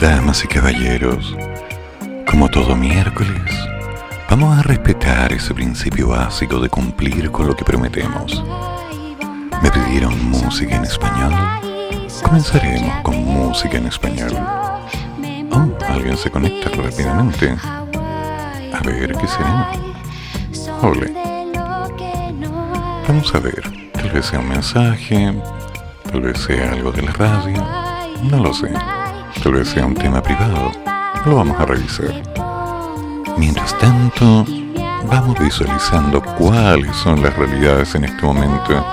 Damas y caballeros, como todo miércoles, vamos a respetar ese principio básico de cumplir con lo que prometemos. Me pidieron música en español. Comenzaremos con música en español. Oh, alguien se conecta rápidamente. A ver, ¿qué será? Ole. Vamos a ver. Tal vez sea un mensaje, tal vez sea algo de la radio, no lo sé. Tal vez sea un tema privado. Lo vamos a revisar. Mientras tanto, vamos visualizando cuáles son las realidades en este momento.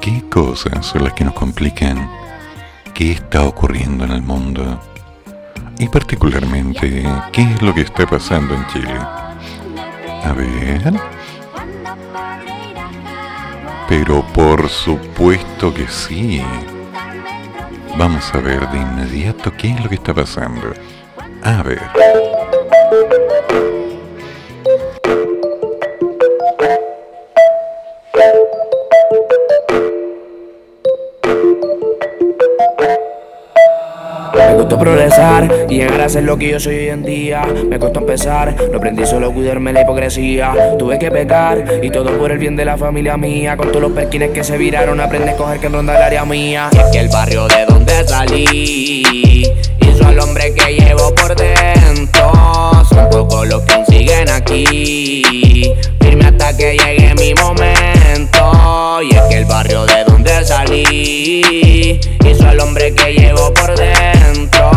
¿Qué cosas son las que nos complican? ¿Qué está ocurriendo en el mundo? Y particularmente, ¿qué es lo que está pasando en Chile? A ver. Pero por supuesto que sí. Vamos a ver de inmediato qué es lo que está pasando. A ver. Me costó progresar y llegar a ser lo que yo soy hoy en día. Me costó empezar, no aprendí solo a cuidarme la hipocresía. Tuve que pecar y todo por el bien de la familia mía. Con todos los perquines que se viraron, aprendí a coger que ronda el área mía. Y es el barrio de donde salí hizo al hombre que llevo por dentro. Son pocos los que siguen aquí. Firme hasta que llegue mi momento. Y es que el barrio de donde salí hizo al hombre que llevo por dentro.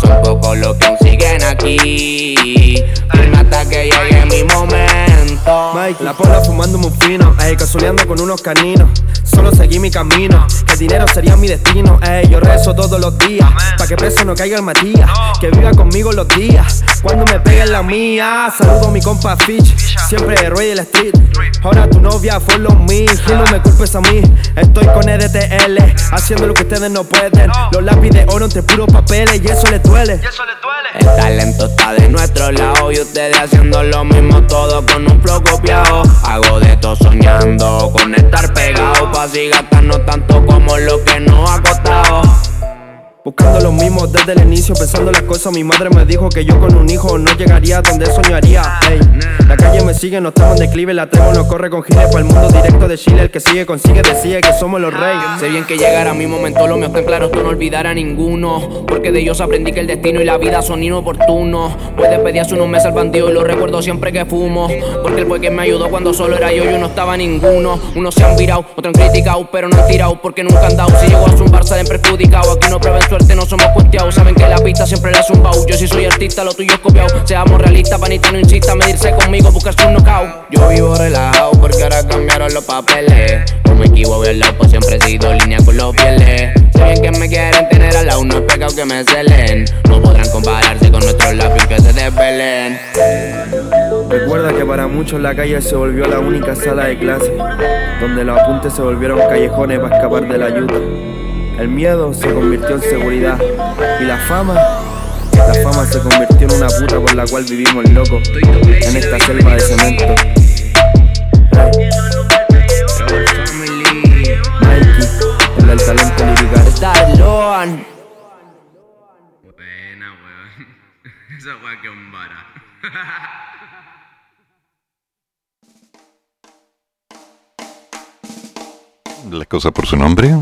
Son pocos los que siguen aquí. Firme hasta que llegue mi momento. Mike, la pola fumándome un fino, ey, casuleando con unos caninos. Solo seguí mi camino, que el dinero sería mi destino. Ey, yo rezo todos los días, pa' que preso no caiga el Matías. Que viva conmigo los días, cuando me pegue la mía. Saludo a mi compa Fitch, siempre rey de la street. Ahora tu novia follow me, y no me culpes a mí. Estoy con EDTL, haciendo lo que ustedes no pueden. Los lápices de oro entre puros papeles, y eso les duele. El talento está de nuestro lado y ustedes haciendo lo mismo todo con Hago de todo soñando con estar pegado pa' así gastarnos tanto como lo que nos ha costado. Buscando lo mismo desde el inicio, pensando las cosas. Mi madre me dijo que yo con un hijo no llegaría a donde soñaría. Ey, la calle me sigue, no estamos en declive. La tremo no corre con giles para el mundo directo de Chile. El que sigue consigue, decide que somos los reyes. Sé bien que llegará mi momento, lo mío está claro, esto no olvidar a ninguno. Porque de ellos aprendí que el destino y la vida son inoportunos. Pues despedí hace unos meses al bandido y lo recuerdo siempre que fumo. Porque él fue quien me ayudó cuando solo era yo y no estaba ninguno. Unos se han virado, otros han criticado, pero no han tirado porque nunca han dado. Si llegó a zumbar, salen perjudicados. Aquí no prueben suerte, no somos cuesteados. Saben que la pista siempre la zumbao. Yo sí soy artista, lo tuyo es copiado. Seamos realistas, panita, no insista, medirse conmigo, buscas un knockout. Yo vivo relajado porque ahora cambiaron los papeles. No me equivoco, el lado, pues siempre he sido línea con los pieles. Sé bien que me quieren tener al lado, no es pecado que me celen. No podrán compararse con nuestros labios que se desvelen. Recuerda que para muchos la calle se volvió la única sala de clase, donde los apuntes se volvieron callejones para escapar de la ayuda. El miedo se convirtió en seguridad y la fama, la fama se convirtió en una puta por la cual vivimos locos en esta selva de cemento. Mikey, el del talento lirical. Loan. Buena, weón. Esa weá que un vara. La cosa por su nombre.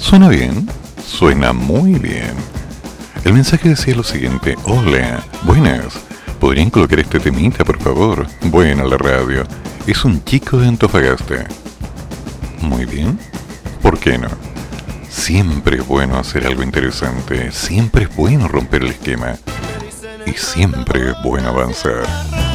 Suena bien. Suena muy bien. El mensaje decía lo siguiente. Hola, buenas. ¿Podrían colocar este temita, por favor? Buena la radio. Es un chico de Antofagasta. Muy bien. ¿Por qué no? Siempre es bueno hacer algo interesante. Siempre es bueno romper el esquema. Y siempre es bueno avanzar.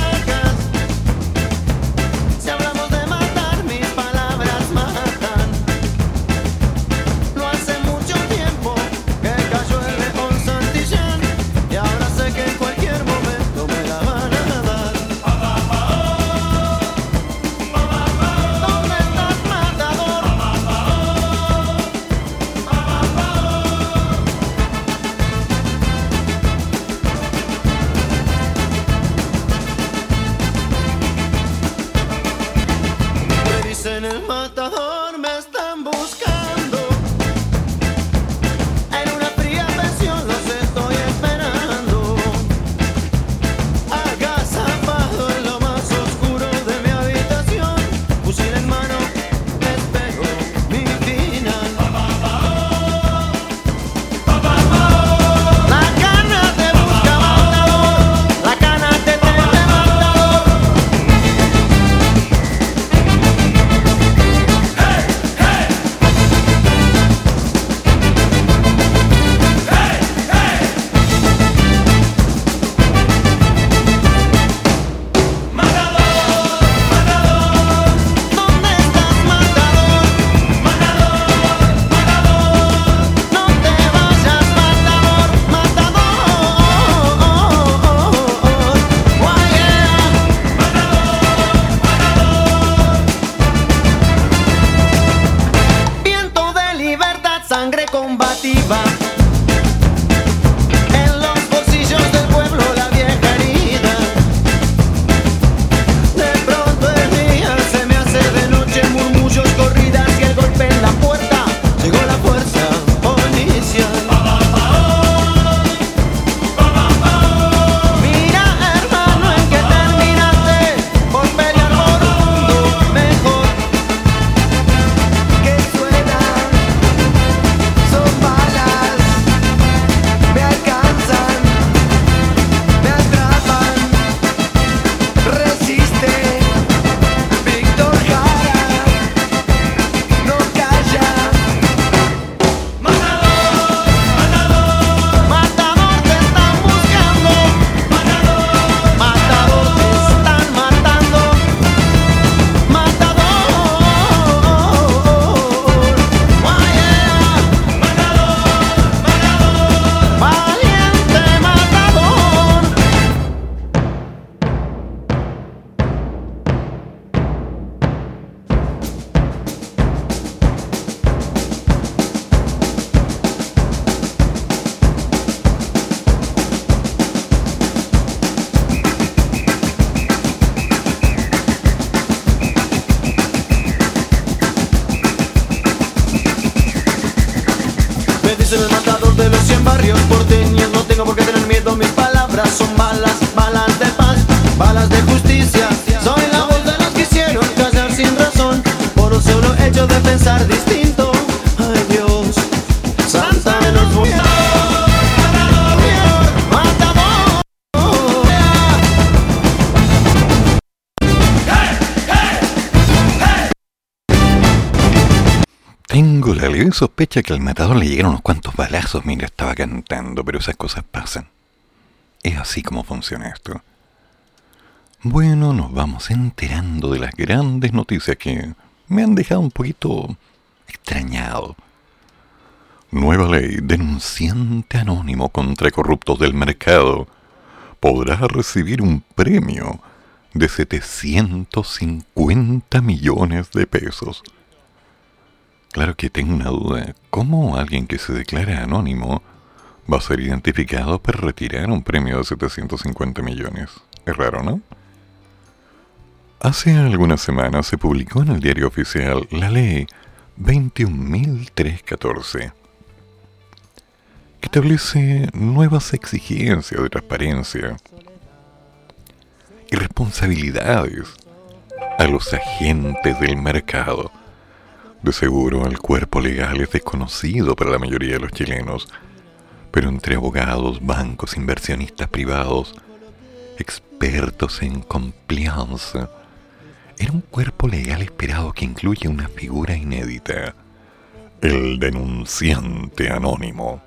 Sospecha que al matador le llegaron unos cuantos balazos mientras estaba cantando, pero esas cosas pasan. Es así como funciona esto. Bueno, nos vamos enterando de las grandes noticias que me han dejado un poquito extrañado. Nueva ley, denunciante anónimo contra corruptos del mercado podrá recibir un premio de 750 millones de pesos. Claro que tengo una duda. ¿Cómo alguien que se declara anónimo va a ser identificado para retirar un premio de 750 millones? Es raro, ¿no? Hace algunas semanas se publicó en el diario oficial la ley 21.314 que establece nuevas exigencias de transparencia y responsabilidades a los agentes del mercado de seguro el cuerpo legal es desconocido para la mayoría de los chilenos, pero entre abogados, bancos, inversionistas privados, expertos en compliance, era un cuerpo legal esperado que incluye una figura inédita, el denunciante anónimo.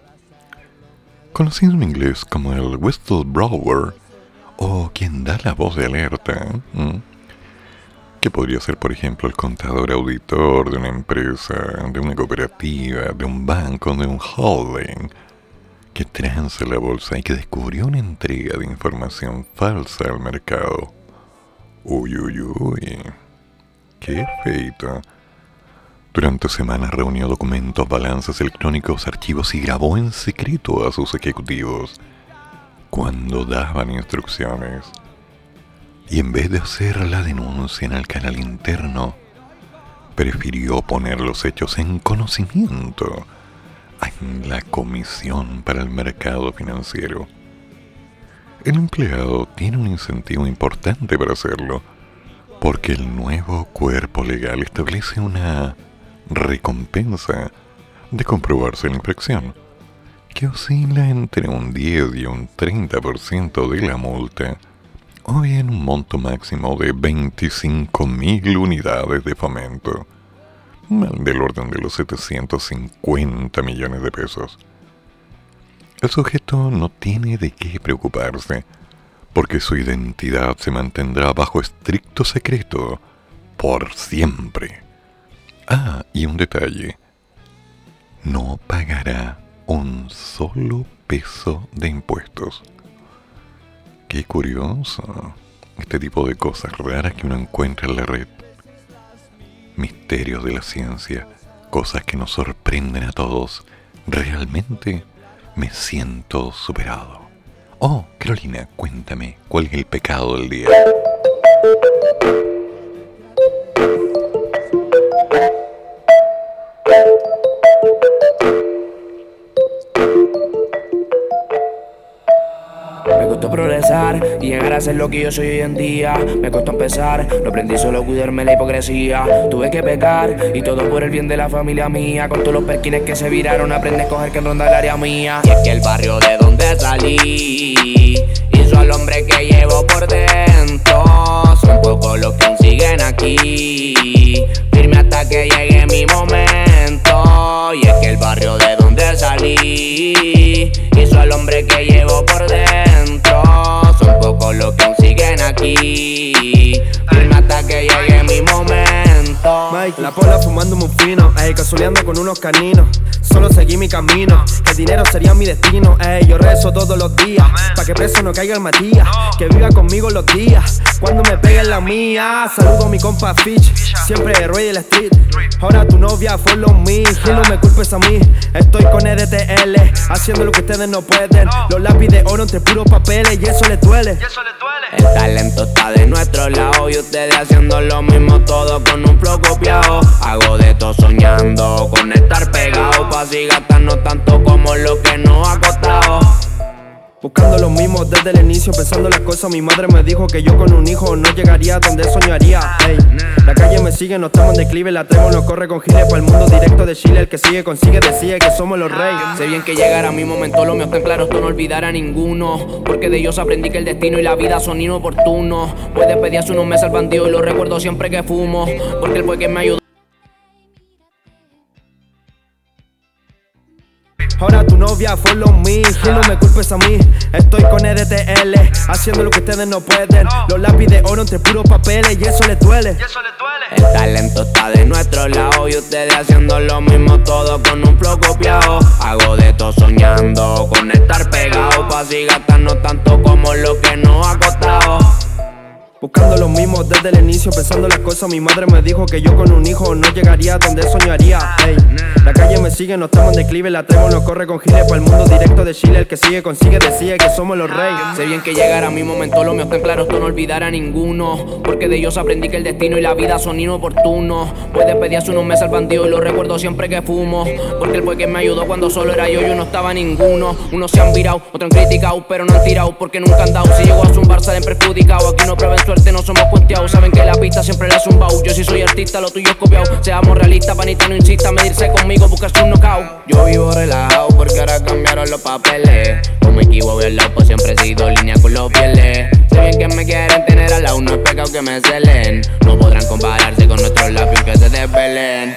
Conocido en inglés como el whistleblower, o quien da la voz de alerta, que podría ser, por ejemplo, el contador auditor de una empresa, de una cooperativa, de un banco, de un holding, que transa la bolsa y que descubrió una entrega de información falsa al mercado. Uy, uy, uy. Qué feito. Durante semanas reunió documentos, balanzas electrónicos, archivos y grabó en secreto a sus ejecutivos cuando daban instrucciones y en vez de hacer la denuncia en el canal interno, prefirió poner los hechos en conocimiento en la Comisión para el Mercado Financiero. El empleado tiene un incentivo importante para hacerlo, porque el nuevo cuerpo legal establece una recompensa de comprobarse la infracción, que oscila entre un 10 y un 30% de la multa, o bien un monto máximo de 25.000 unidades de fomento del orden de los 750 millones de pesos. El sujeto no tiene de qué preocuparse, porque su identidad se mantendrá bajo estricto secreto por siempre. Ah, y un detalle. No pagará un solo peso de impuestos. Qué curioso. Este tipo de cosas raras que uno encuentra en la red misterios de la ciencia, cosas que nos sorprenden a todos, realmente me siento superado. Oh, Carolina, cuéntame, ¿cuál es el pecado del día? Progresar y llegar a ser lo que yo soy hoy en día. Me costó empezar, no aprendí solo a cuidarme la hipocresía. Tuve que pecar y todo por el bien de la familia mía. Con todos los perquines que se viraron, aprendí a coger que ronda el área mía. Y es que el barrio de donde salí hizo al hombre que llevo por dentro. Son pocos los que siguen aquí, firme hasta que llegue mi momento. Y es que el barrio de donde salí hizo al hombre que llevo por dentro. Son pocos los que aún siguen aquí. Firme hasta que llegue mi momento. Mike, la pola fumándome un fino, ey, casuleando con unos caninos. Solo seguí mi camino, que el dinero sería mi destino, ey, yo rezo todos los días, pa' que preso no caiga el Matías, que viva conmigo los días, cuando me pegue la mía. Saludo a mi compa Fitch, siempre rey el street. Ahora tu novia follow me, y no me culpes a mí. Estoy con EDTL, haciendo lo que ustedes no pueden. Los lápiz de oro entre puros papeles, y eso le duele. El talento está de nuestro lado y ustedes haciendo lo mismo todo con un flow copiado. Hago de todo soñando con estar pegado pa' así gastarnos tanto como lo que nos ha costado. Buscando lo mismo desde el inicio, pensando las cosas. Mi madre me dijo que yo con un hijo no llegaría a donde soñaría. La calle me sigue, no estamos en declive. La tremo no corre con giles para el mundo directo de Chile. El que sigue consigue, decide que somos los reyes. Sé bien que llegará mi momento, lo mío está claro, esto no olvidará a ninguno. Porque de ellos aprendí que el destino y la vida son inoportunos. Puedes pedir hace unos meses al bandido y lo recuerdo siempre que fumo. Porque él fue quien me ayudó. Ahora tu novia follow me, y no me culpes a mí. Estoy con EDTL, haciendo lo que ustedes no pueden. Los lápiz de oro entre puros papeles, y eso les duele. El talento está de nuestro lado y ustedes haciendo lo mismo todo con un flow copiado. Hago de todo soñando con estar pegado pa' así gastarnos tanto como lo que nos ha costado. Buscando lo mismo desde el inicio, pensando las cosas. Mi madre me dijo que yo con un hijo no llegaría a donde soñaría. La calle me sigue, no estamos en declive. La tremo no corre con giles para el mundo directo de Chile. El que sigue consigue, decide que somos los reyes. Sé bien que llegará mi momento, lo mío está en claro, no olvidará a ninguno. Porque de ellos aprendí que el destino y la vida son inoportunos. Puedes pedir hace unos meses al bandido y lo recuerdo siempre que fumo. Porque él fue quien me ayudó cuando solo era yo, yo no estaba ninguno. Unos se han virado, otros han criticado, pero no han tirado porque nunca han dado. Si llego a zumbar, salen perjudicado. Aquí no prueben suerte, no somos cuenteados. Saben que la pista siempre la es un Yo si soy artista, lo tuyo es copiado. Seamos realistas, panita, no insista, medirse conmigo, buscas un knockout. Yo vivo relajado porque ahora cambiaron los papeles. No me equivoco, el pues siempre he sido línea con los pieles. Sé bien que me quieren tener al lado, no es pecado que me celen. No podrán compararse con nuestros labios que se desvelen.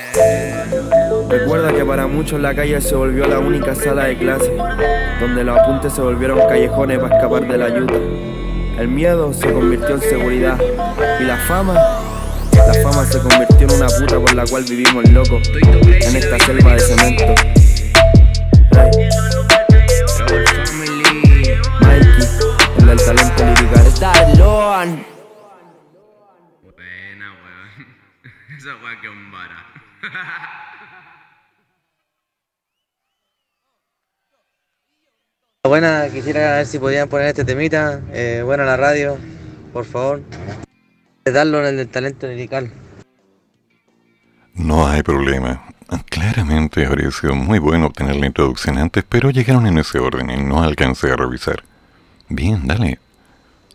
Recuerda que para muchos la calle se volvió la única sala de clase, donde los apuntes se volvieron callejones para escapar de la ayuda. El miedo se convirtió en seguridad y la fama, la fama se convirtió en una puta por la cual vivimos locos en esta selva de cemento. Mikey, el del talento lirical. Está Loan. Buena, weón. Esa weá que un vara. Buena, quisiera ver si podían poner este temita, eh, bueno, la radio, por favor. Darlo en el talento lirical. No hay problema. Claramente habría sido muy bueno obtener la introducción antes, pero llegaron en ese orden y no alcancé a revisar. Bien, dale.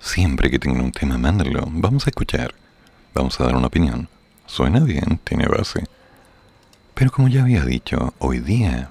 Siempre que tengan un tema, mándalo. Vamos a escuchar. Vamos a dar una opinión. Suena bien, tiene base. Pero como ya había dicho, hoy día...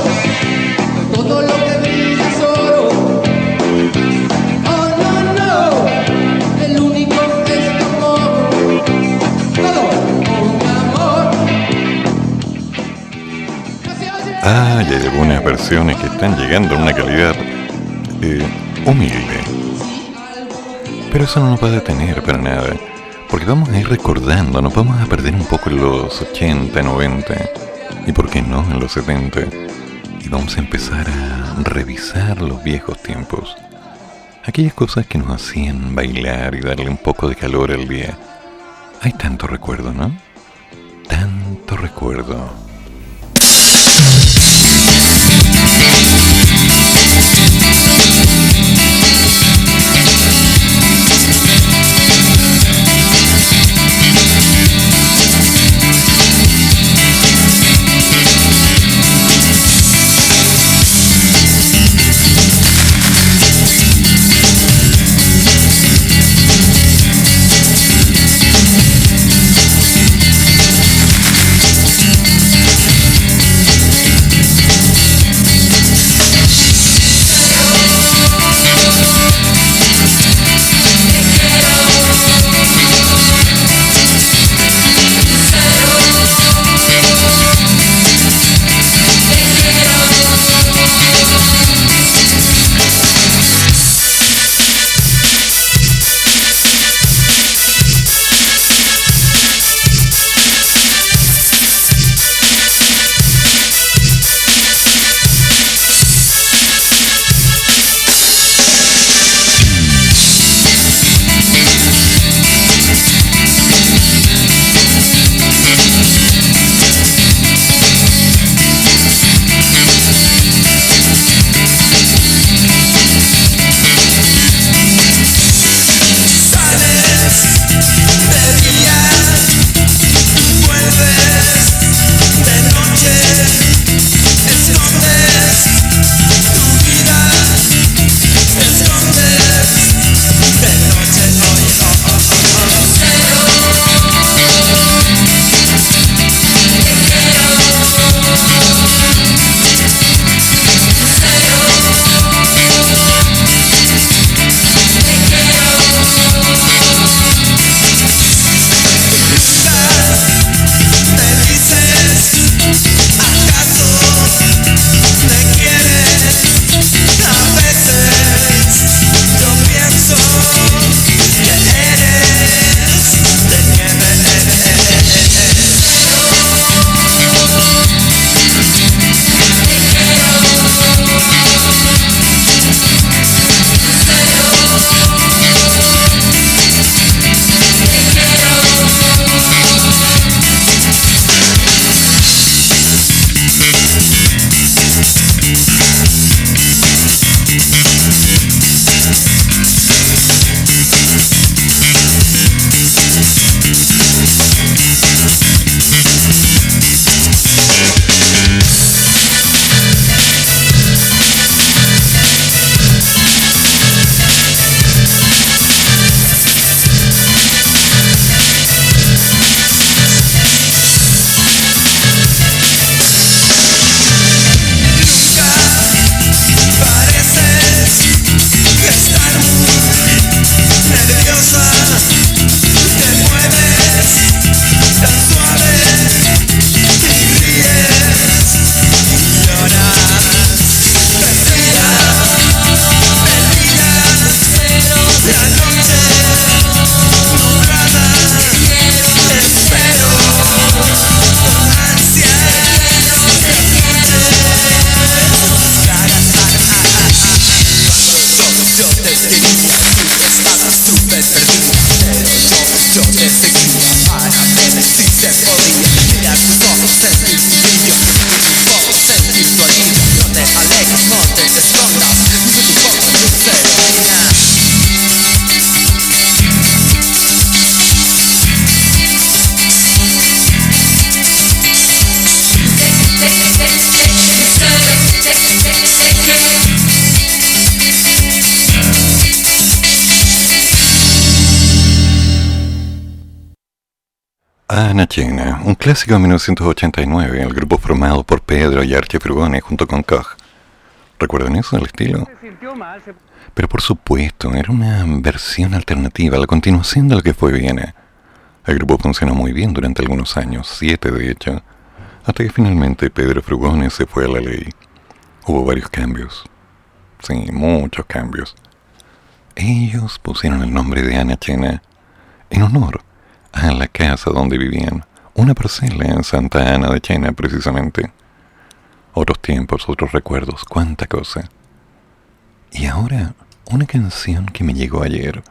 Ah, hay algunas versiones que están llegando a una calidad eh, humilde. Pero eso no nos va a detener para nada. Porque vamos a ir recordando, nos vamos a perder un poco en los 80, 90 y por qué no en los 70. Y vamos a empezar a revisar los viejos tiempos. Aquellas cosas que nos hacían bailar y darle un poco de calor al día. Hay tanto recuerdo, ¿no? Tanto recuerdo. Clásico de 1989, el grupo formado por Pedro y Archie Frugone junto con Koch. ¿Recuerdan eso, el estilo? Pero por supuesto, era una versión alternativa, la continuación de lo que fue Viena. El grupo funcionó muy bien durante algunos años, siete de hecho, hasta que finalmente Pedro Frugone se fue a la ley. Hubo varios cambios. Sí, muchos cambios. Ellos pusieron el nombre de Ana Chena en honor a la casa donde vivían, una parcela en Santa Ana de Chena precisamente. Otros tiempos, otros recuerdos, cuánta cosa. Y ahora, una canción que me llegó ayer,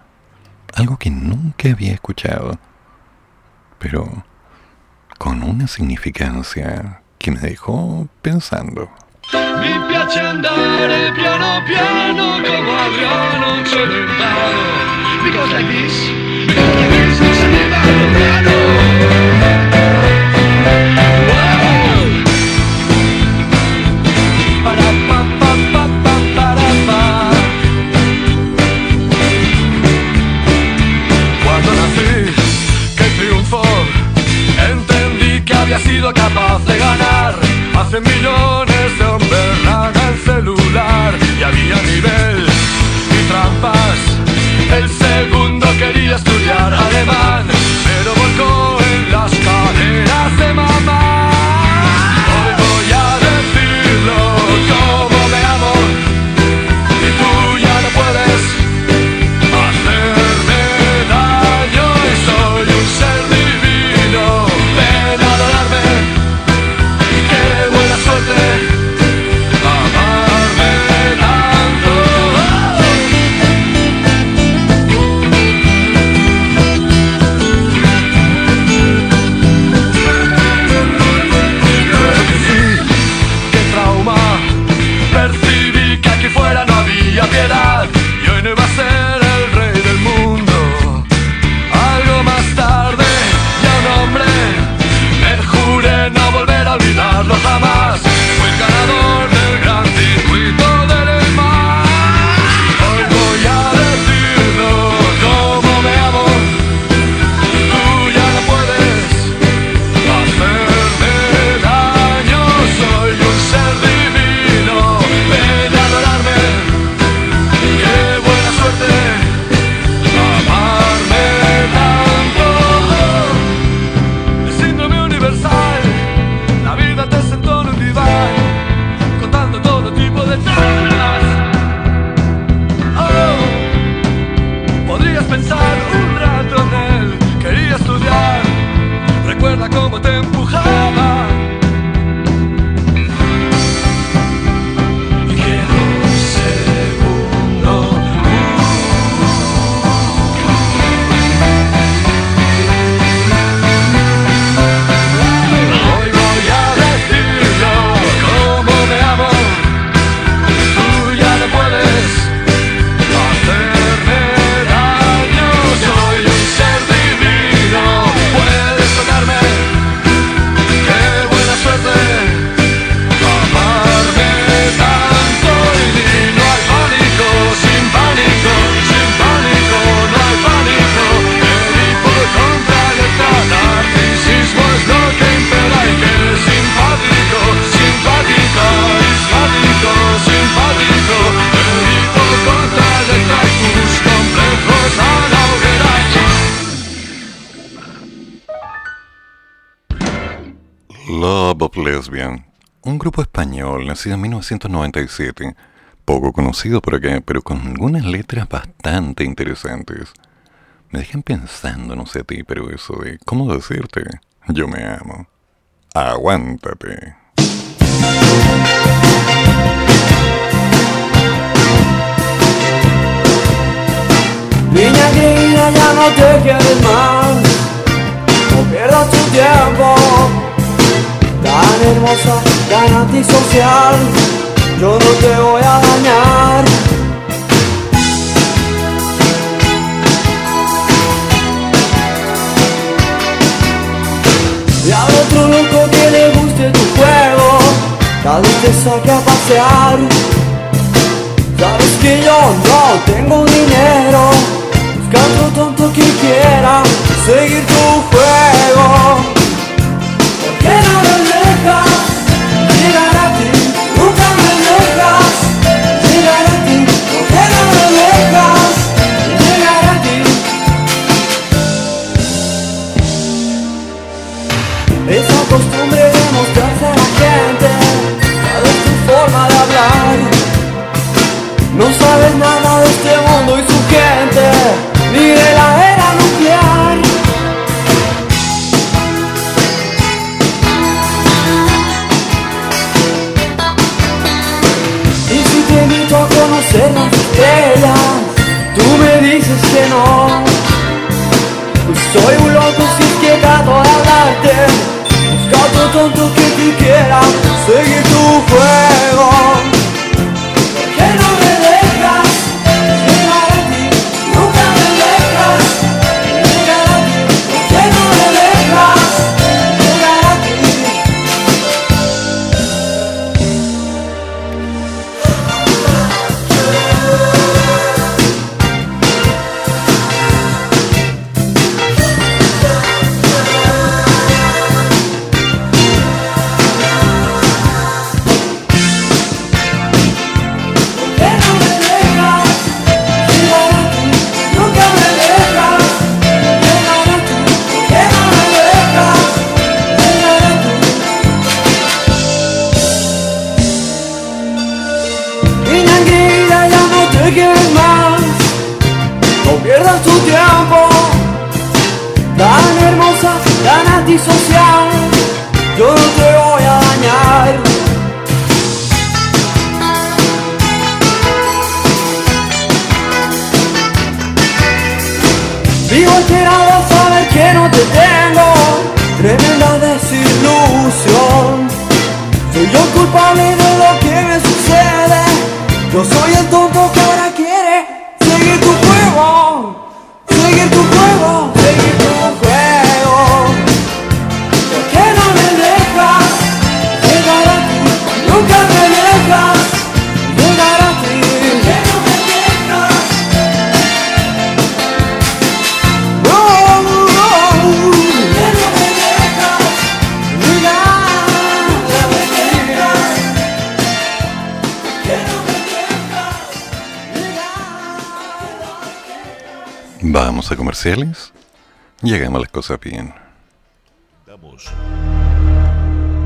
algo que nunca había escuchado, pero con una significancia que me dejó pensando. Piace piano piano sido capaz de ganar. Hace millones de hombres el celular Y había nivel y trampas. El segundo quería estudiar alemán nacido en 1997, poco conocido por acá, pero con algunas letras bastante interesantes. Me dejan pensando, no sé a ti, pero eso de, ¿cómo decirte? Yo me amo. Aguántate. Antisocial, yo no te voy a dañar. Y al otro loco que le guste tu juego, tal vez te saque a pasear. Sabes que yo no tengo dinero, busca otro tonto que quiera seguir tu juego.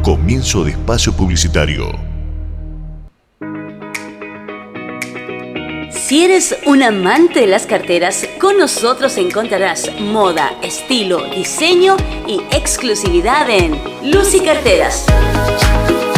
Comienzo de espacio publicitario. Si eres un amante de las carteras, con nosotros encontrarás moda, estilo, diseño y exclusividad en Lucy Carteras.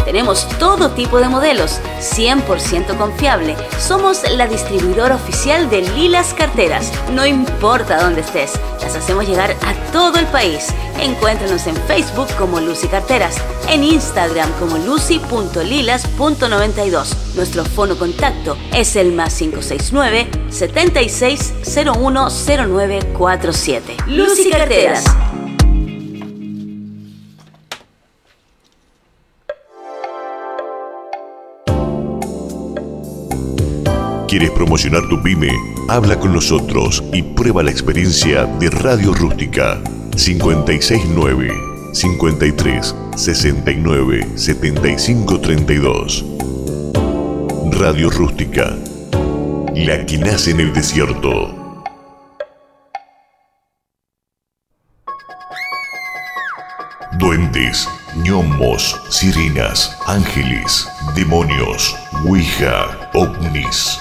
Tenemos todo tipo de modelos, 100% confiable. Somos la distribuidora oficial de Lilas Carteras. No importa dónde estés, las hacemos llegar a todo el país. Encuéntranos en Facebook como Lucy Carteras, en Instagram como lucy.lilas.92. Nuestro fono contacto es el más 569 76010947. Lucy Carteras. ¿Quieres promocionar tu pyme? Habla con nosotros y prueba la experiencia de Radio Rústica 569 53 69 75 32. Radio Rústica, la que nace en el desierto. Duendes, gnomos, sirenas, ángeles, demonios, ouija, ovnis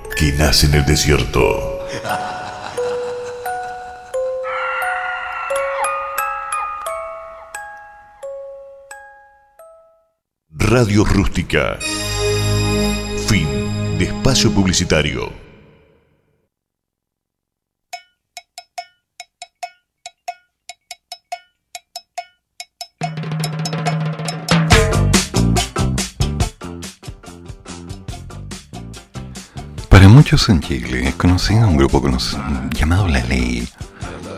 que nace en el desierto. Radio Rústica. Fin de espacio publicitario. Muchos en Chile es conocido un grupo llamado La Ley,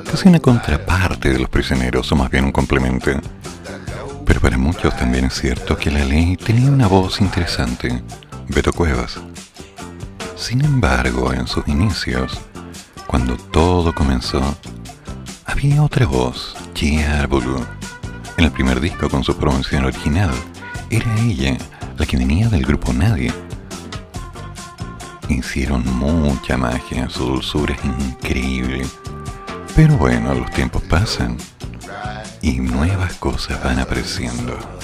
casi una contraparte de los prisioneros, o más bien un complemento. Pero para muchos también es cierto que La Ley tenía una voz interesante, Beto Cuevas. Sin embargo, en sus inicios, cuando todo comenzó, había otra voz, Gia Arbolu. En el primer disco con su promoción original, era ella la que venía del grupo Nadie. Hicieron mucha magia, su dulzura es increíble. Pero bueno, los tiempos pasan y nuevas cosas van apareciendo.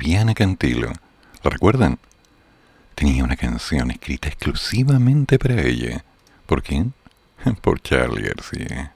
Fabiana Cantilo. ¿La recuerdan? Tenía una canción escrita exclusivamente para ella. ¿Por quién? Por Charlie García.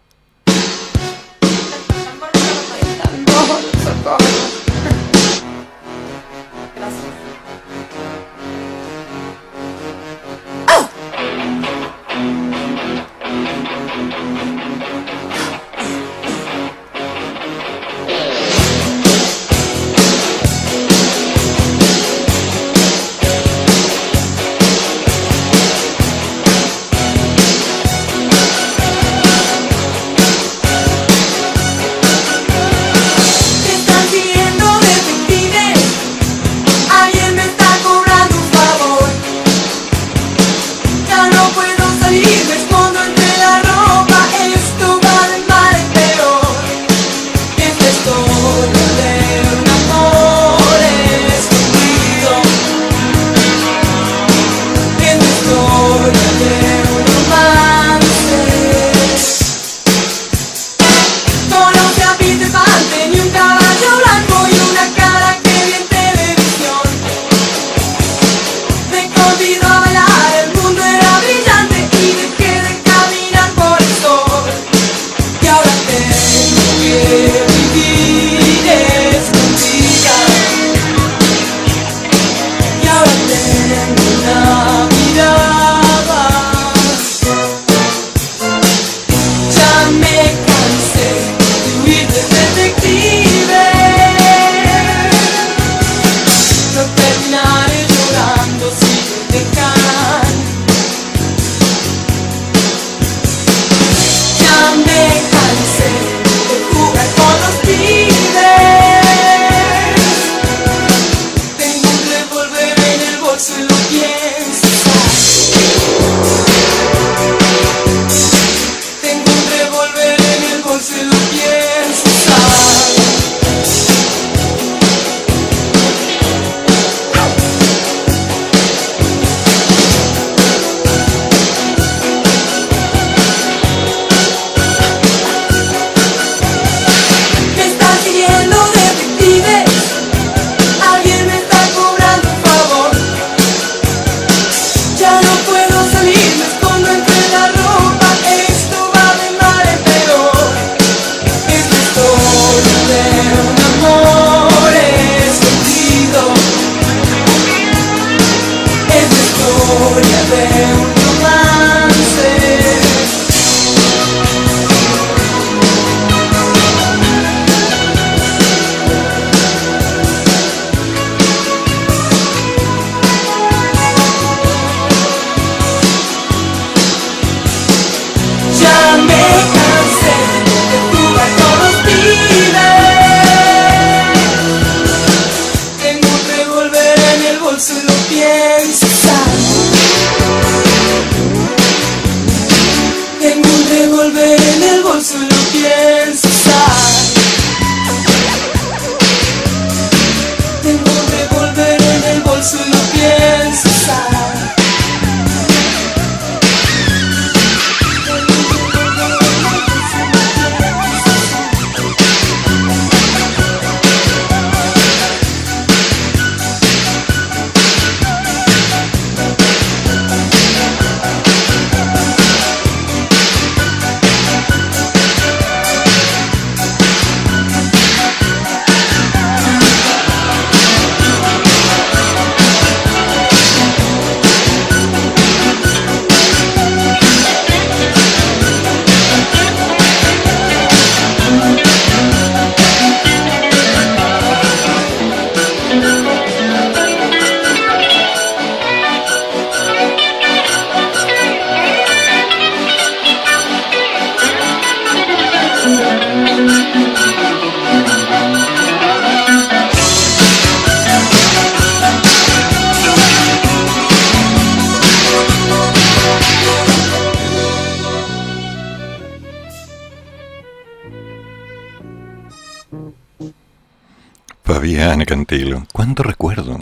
¿Cuánto recuerdo?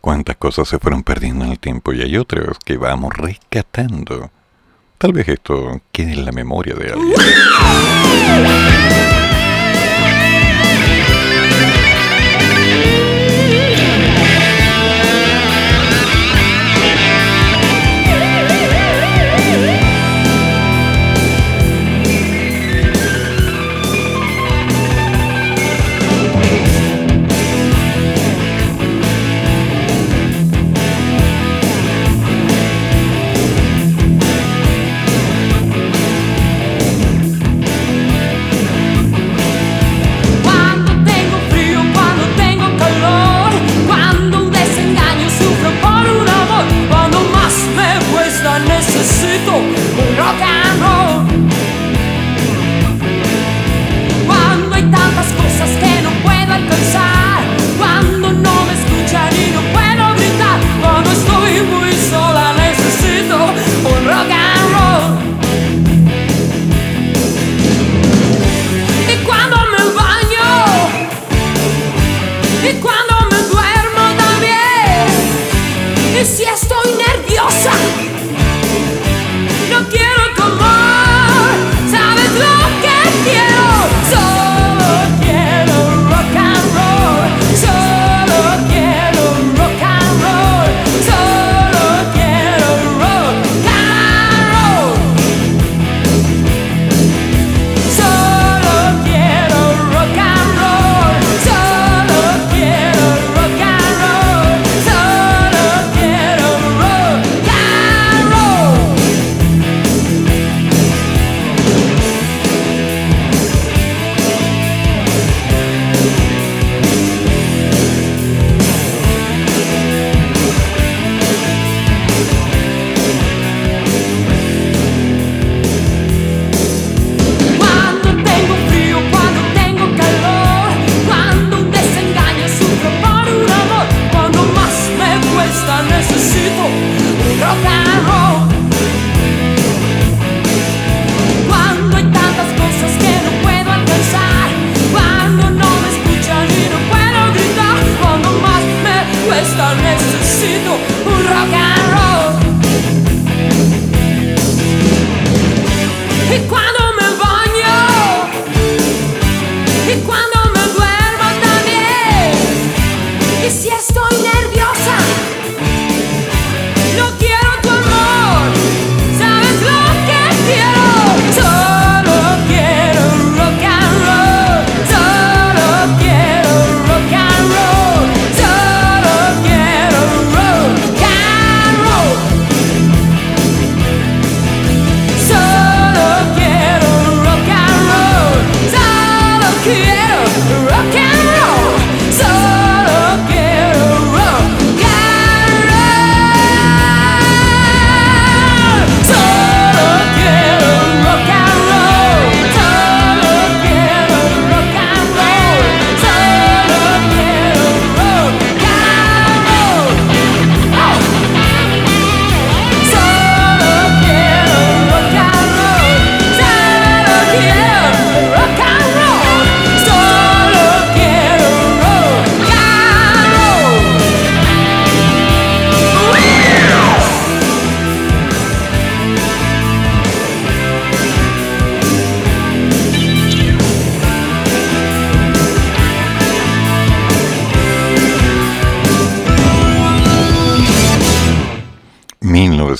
¿Cuántas cosas se fueron perdiendo en el tiempo y hay otras que vamos rescatando? Tal vez esto quede en la memoria de alguien.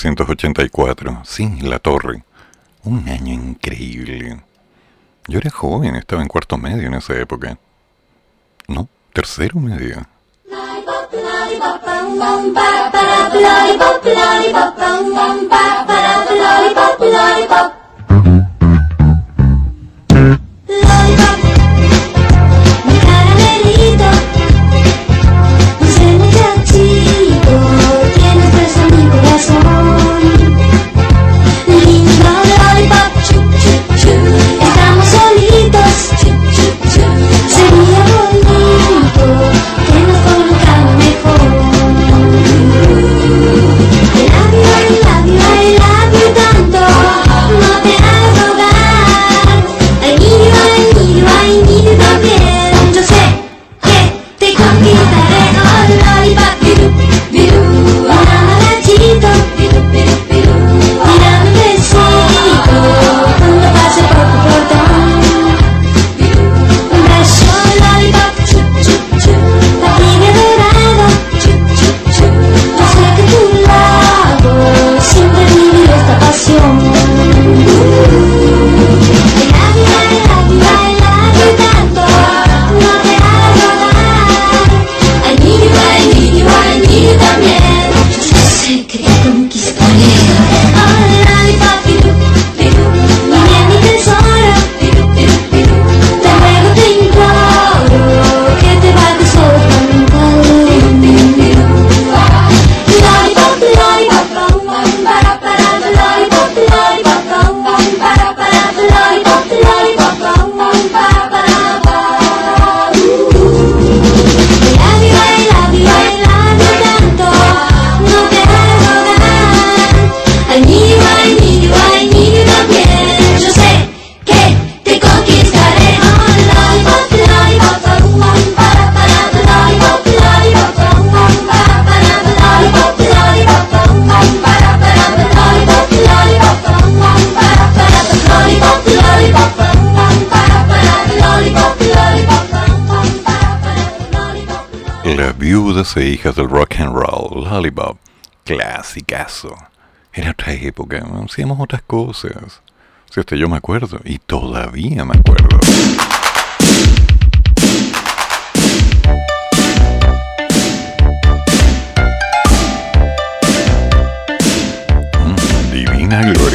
1984. Sí, La Torre. Un año increíble. Yo era joven, estaba en cuarto medio en esa época. No, tercero medio. rock and roll, Lollipop, clasicazo. Era otra época, hacíamos otras cosas. O sea, hasta yo me acuerdo, y todavía me acuerdo. Mm, divina gloria.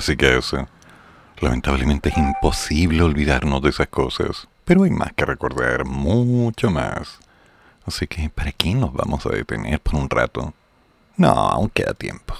Así que eso. Lamentablemente es imposible olvidarnos de esas cosas, pero hay más que recordar, mucho más. Así que, ¿para qué nos vamos a detener por un rato? No, aún queda tiempo.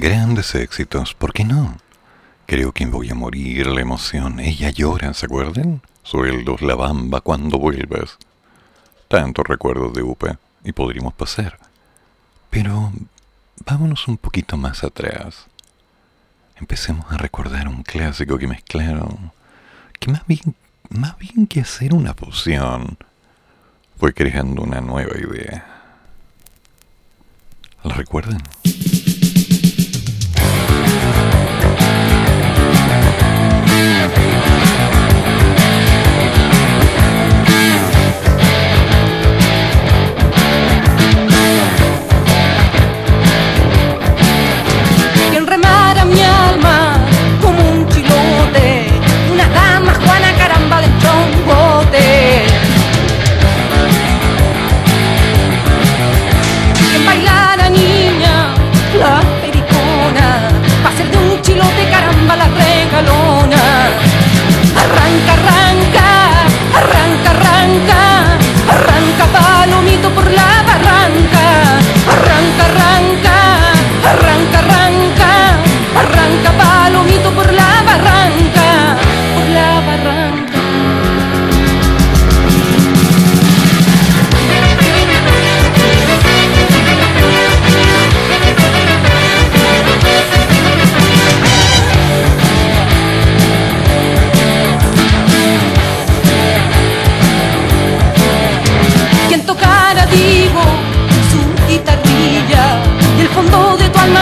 Grandes éxitos, ¿por qué no? Creo que voy a morir, la emoción. Ella llora, ¿se acuerdan? Sueldos, la bamba, cuando vuelvas. Tantos recuerdos de UPA y podríamos pasar. Pero vámonos un poquito más atrás. Empecemos a recordar un clásico que mezclaron, que más bien, más bien que hacer una fusión, fue creando una nueva idea. ¿La recuerdan? Quien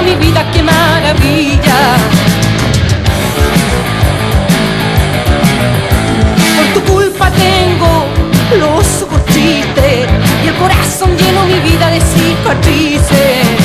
mi vida qué maravilla. Por tu culpa tengo los ojos tristes y el corazón lleno mi vida de cicatrices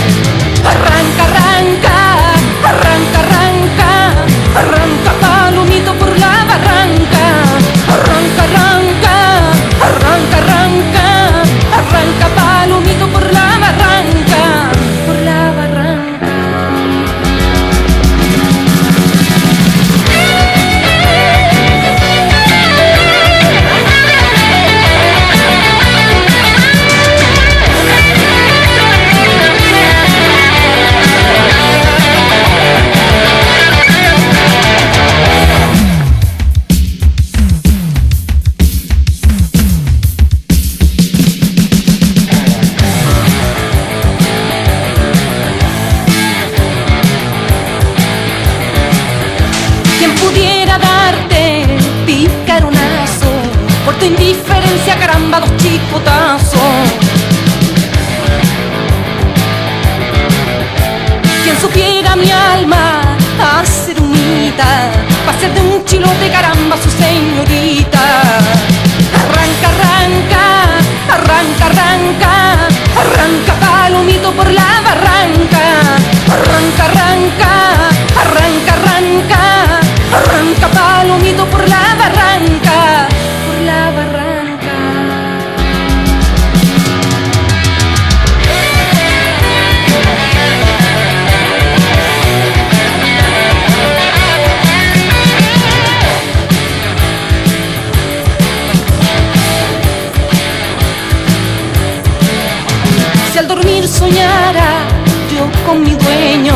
mi dueño,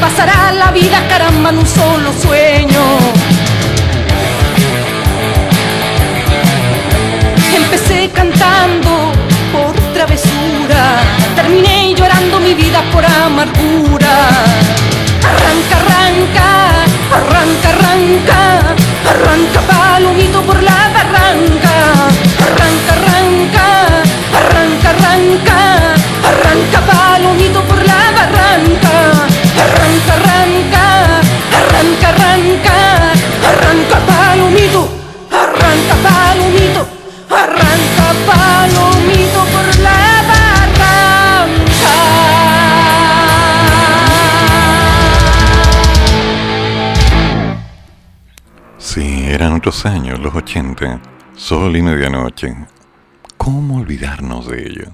pasará la vida caramba en un solo sueño. Empecé cantando por travesura, terminé llorando mi vida por amargura. Arranca, arranca, arranca, arranca, arranca palomito por la Otros años, los 80, sol y medianoche. ¿Cómo olvidarnos de ello?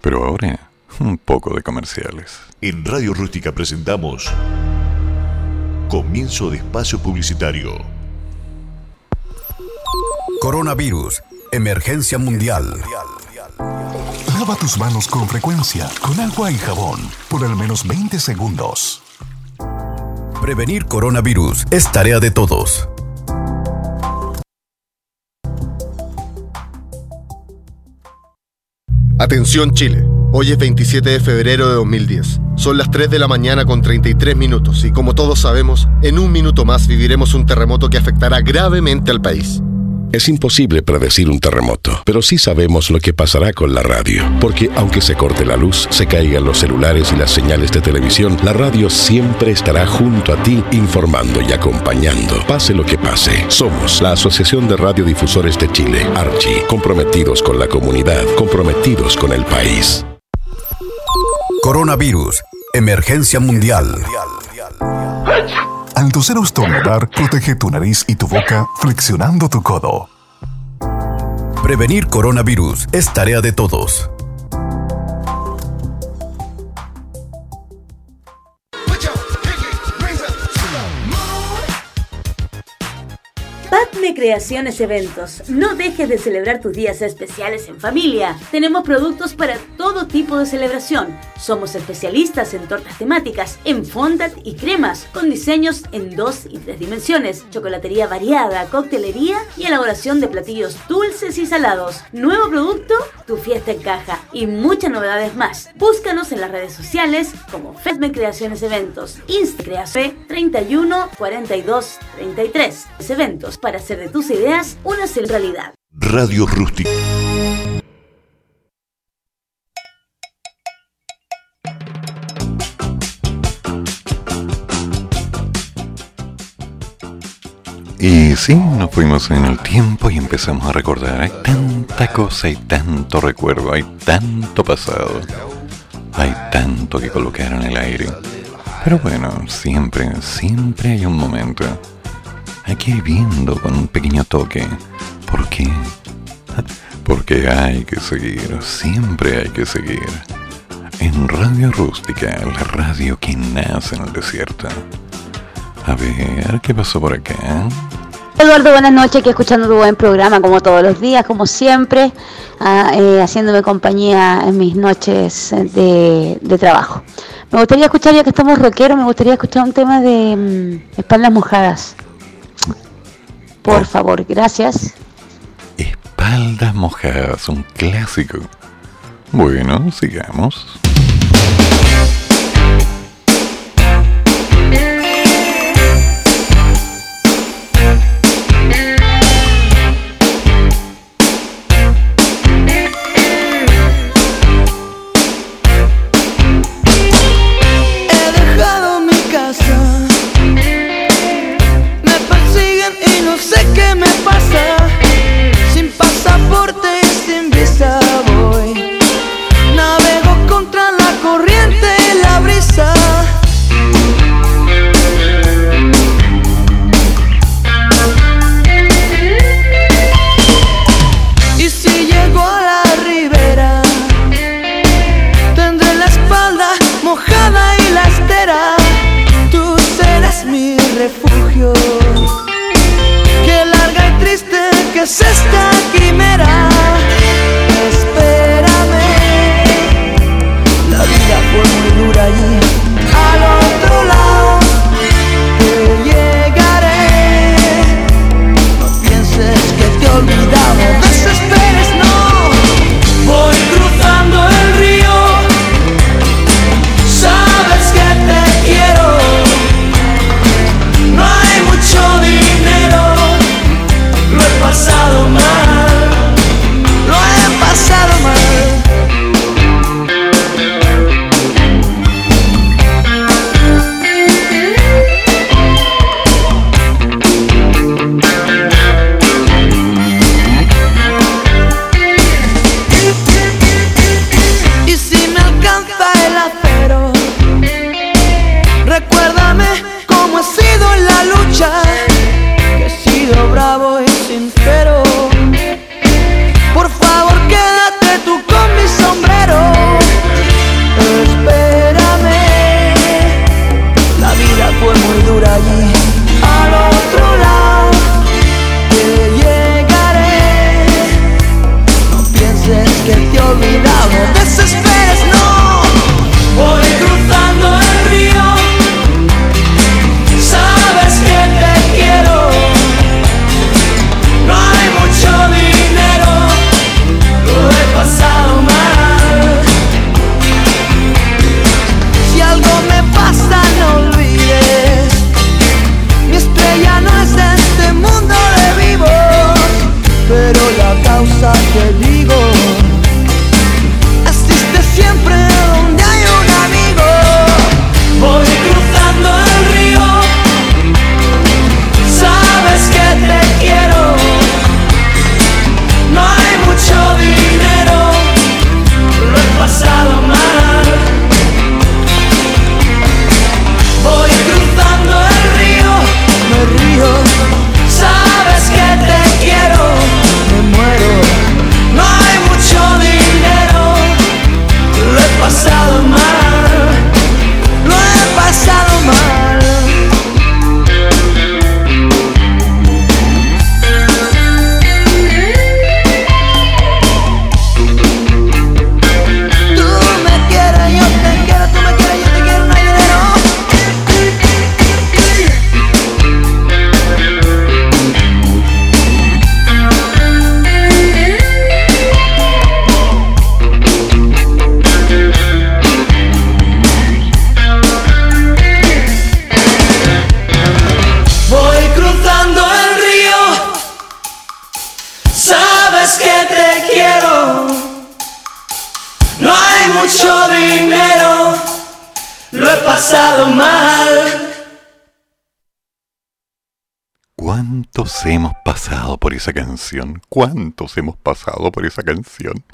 Pero ahora, un poco de comerciales. En Radio Rústica presentamos Comienzo de espacio publicitario. Coronavirus, emergencia mundial. Lava tus manos con frecuencia, con agua y jabón, por al menos 20 segundos. Prevenir coronavirus es tarea de todos. Atención Chile, hoy es 27 de febrero de 2010. Son las 3 de la mañana con 33 minutos y como todos sabemos, en un minuto más viviremos un terremoto que afectará gravemente al país. Es imposible predecir un terremoto, pero sí sabemos lo que pasará con la radio. Porque aunque se corte la luz, se caigan los celulares y las señales de televisión, la radio siempre estará junto a ti informando y acompañando. Pase lo que pase. Somos la Asociación de Radiodifusores de Chile, Archie, comprometidos con la comunidad, comprometidos con el país. Coronavirus. Emergencia mundial. Al toser o estornudar, protege tu nariz y tu boca flexionando tu codo. Prevenir coronavirus es tarea de todos. Creaciones Eventos. No dejes de celebrar tus días especiales en familia. Tenemos productos para todo tipo de celebración. Somos especialistas en tortas temáticas, en fondant y cremas, con diseños en dos y tres dimensiones, chocolatería variada, coctelería y elaboración de platillos dulces y salados. Nuevo producto, tu fiesta en caja y muchas novedades más. Búscanos en las redes sociales como Padme Creaciones Eventos, Instagram 31 42 33. Eventos para hacer tus ideas una realidad. Radio Rústica. Y sí, nos fuimos en el tiempo y empezamos a recordar. Hay tanta cosa y tanto recuerdo, hay tanto pasado, hay tanto que colocar en el aire. Pero bueno, siempre, siempre hay un momento. Ir viendo con un pequeño toque. ¿Por qué? Porque hay que seguir, siempre hay que seguir. En Radio Rústica, la radio que nace en el desierto. A ver, ¿qué pasó por acá? Eduardo, buenas noches, aquí escuchando tu buen programa como todos los días, como siempre, ah, eh, haciéndome compañía en mis noches de, trabajo. Me gustaría escuchar, ya que estamos rockeros, me gustaría escuchar un tema de mm, espaldas mojadas. Por favor, gracias. Espaldas mojadas, un clásico. Bueno, sigamos. Que esa canción. ¿Cuántos hemos pasado por esa canción?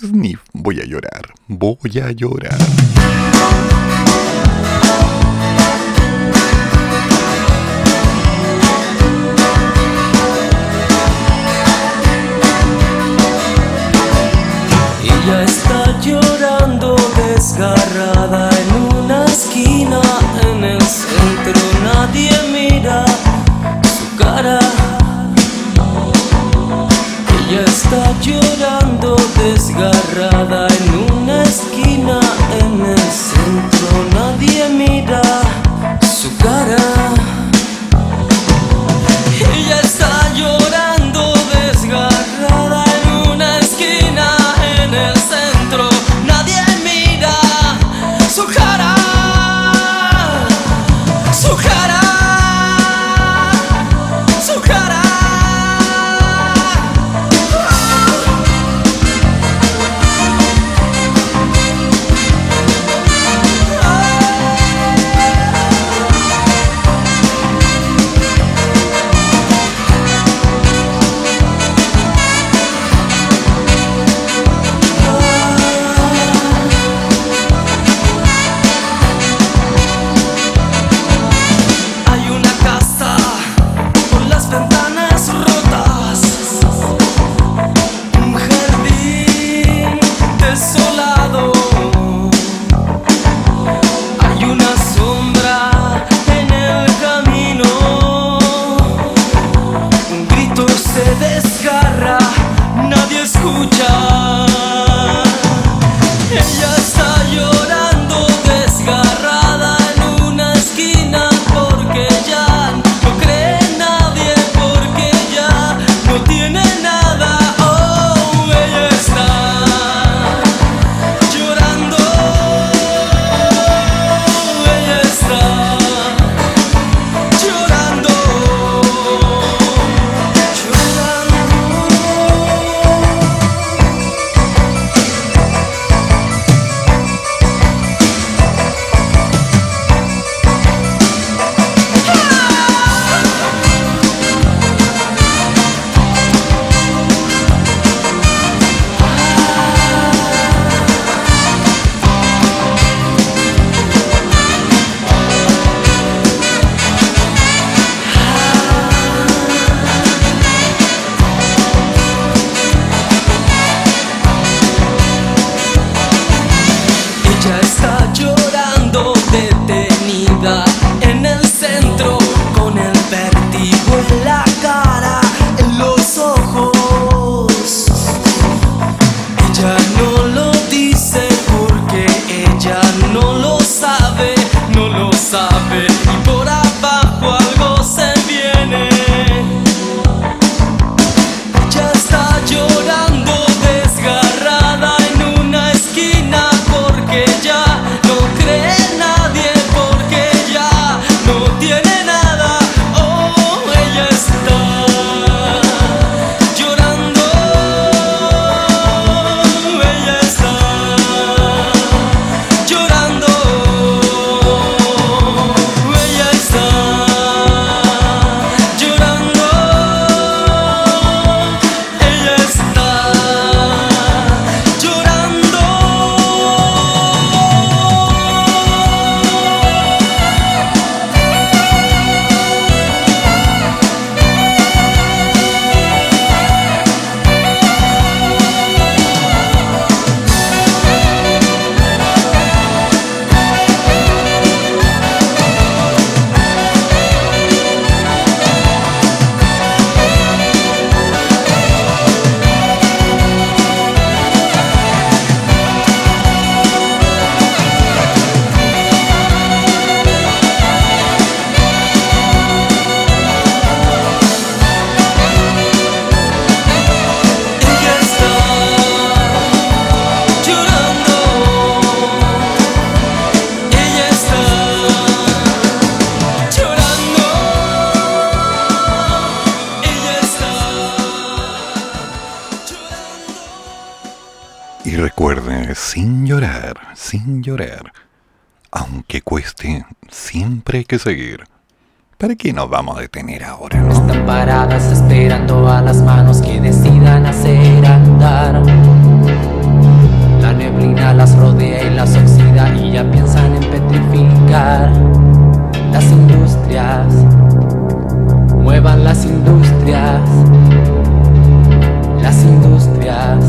Sniff, voy a llorar, voy a llorar. Ella está llorando desgarrada en una esquina en el centro. Nadie mira su cara está llorando desgarrada en una esquina en el centro. Nadie mira su cara. que seguir. ¿Para qué nos vamos a detener ahora? Están paradas esperando a las manos que decidan hacer andar. La neblina las rodea y las oxida y ya piensan en petrificar las industrias. Muevan las industrias. Las industrias.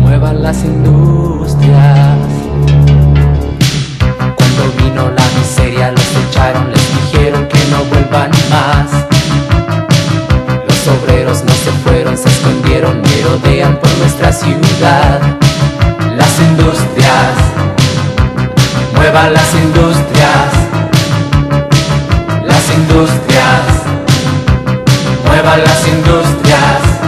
Muevan las industrias dominó la miseria, los echaron, les dijeron que no vuelvan más. Los obreros no se fueron, se escondieron, merodean por nuestra ciudad. Las industrias, muevan las industrias, las industrias, muevan las industrias.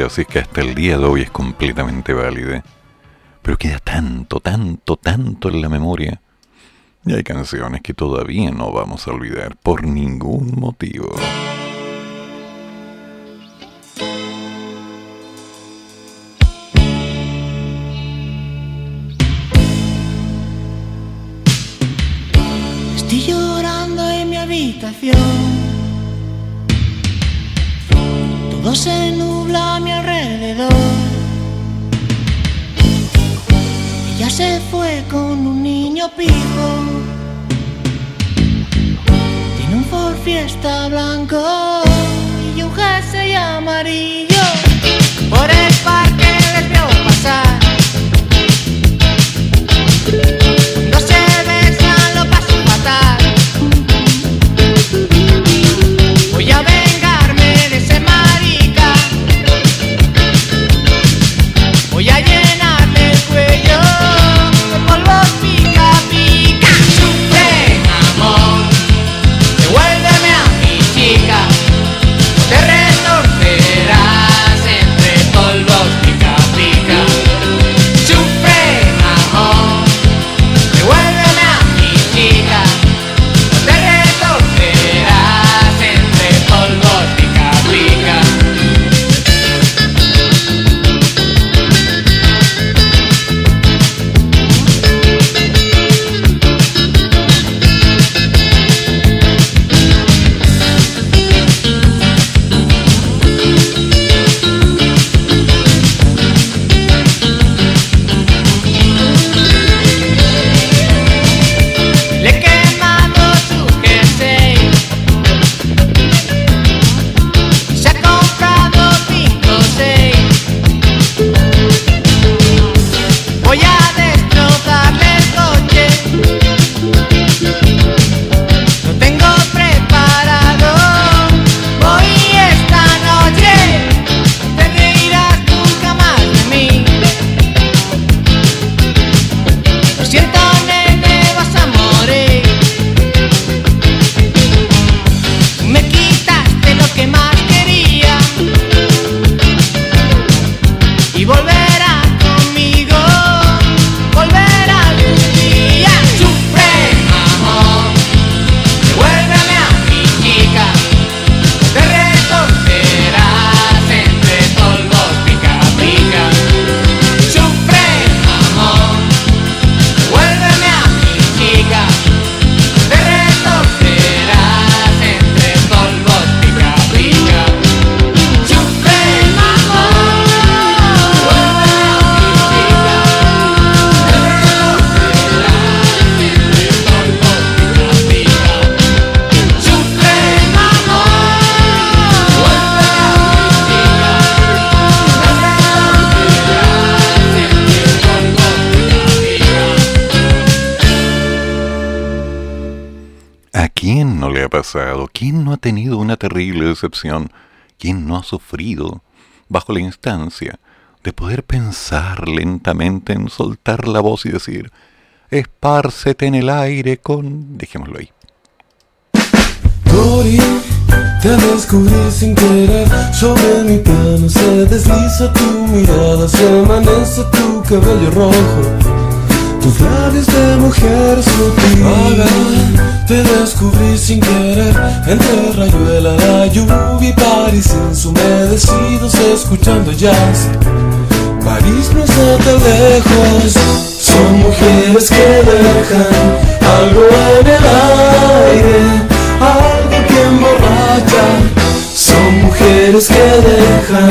neurosis que hasta el día de hoy es completamente válida. Pero queda tanto, tanto, tanto en la memoria. Y hay canciones que todavía no vamos a olvidar por ningún motivo. Terrible decepción? ¿Quién no ha sufrido bajo la instancia de poder pensar lentamente en soltar la voz y decir, espárcete en el aire con... dejémoslo ahí. Te descubrí sin querer Sobre mi plano se desliza tu mirada Se amanece tu cabello rojo Tus labios de mujer sutil Vaga, te descubrí sin querer Entre rayuela, la lluvia y París Ensumedecidos escuchando jazz. París no está tan lejos. Son mujeres que dejan algo en el aire Algo que emborracha. Son mujeres que dejan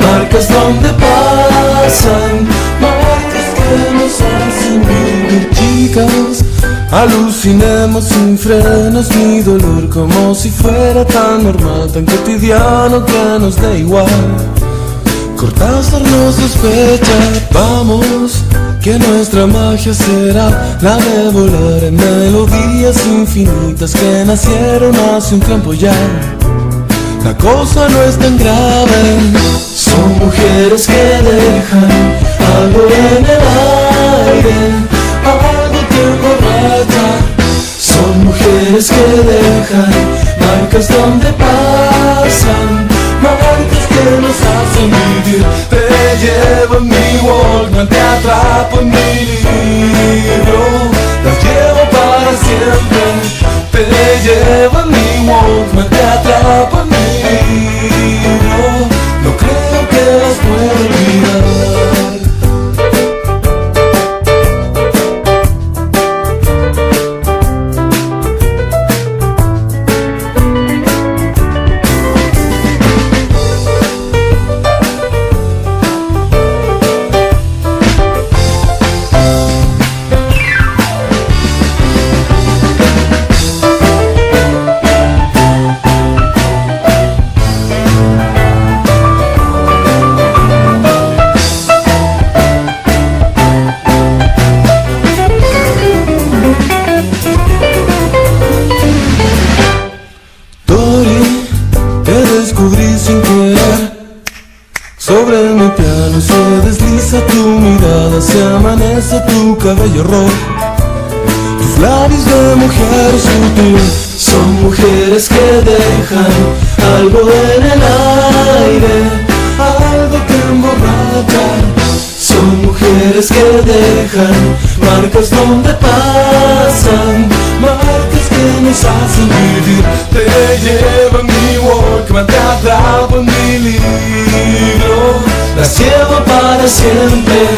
marcas donde pasan Marcas que nos hacen vivir Chicas, alucinemos sin frenos Ni dolor como si fuera tan normal Tan cotidiano que nos da igual Cortázar nos sospecha, vamos, que nuestra magia será la de volar en melodías infinitas que nacieron hace un tiempo ya. La cosa no es tan grave, son mujeres que dejan algo en el aire, algo que emborracha. Son mujeres que dejan marcas donde pasan, marcas que nos hacen vivir. Te llevo en mi Walkman, te atrapo en mi libro, las llevo para siempre. Te llevo en mi Walkman, te atrapo en mi libro, no creo que las pueda olvidar. Amanece tu cabello rojo. Tus labios de mujer sutil son mujeres que dejan algo en el aire, algo que emborracha. Son mujeres que dejan marcas donde pasan, marcas que nos hacen vivir. Te llevo en mi Walkman, te atrapo en mi libro, las llevo para siempre.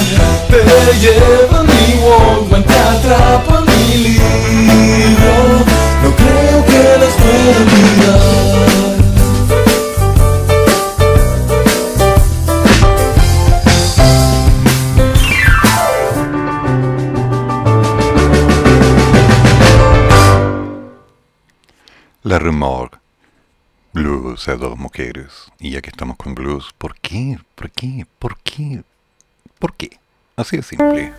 Te llevo en mi Walkman, te atrapo en mi libro, no creo que las pueda olvidar. La Rumor. Blues a dos mujeres. Y ya que estamos con blues, ¿por qué? ¿Por qué? ¿Por qué? ¿Por qué? Así de simple.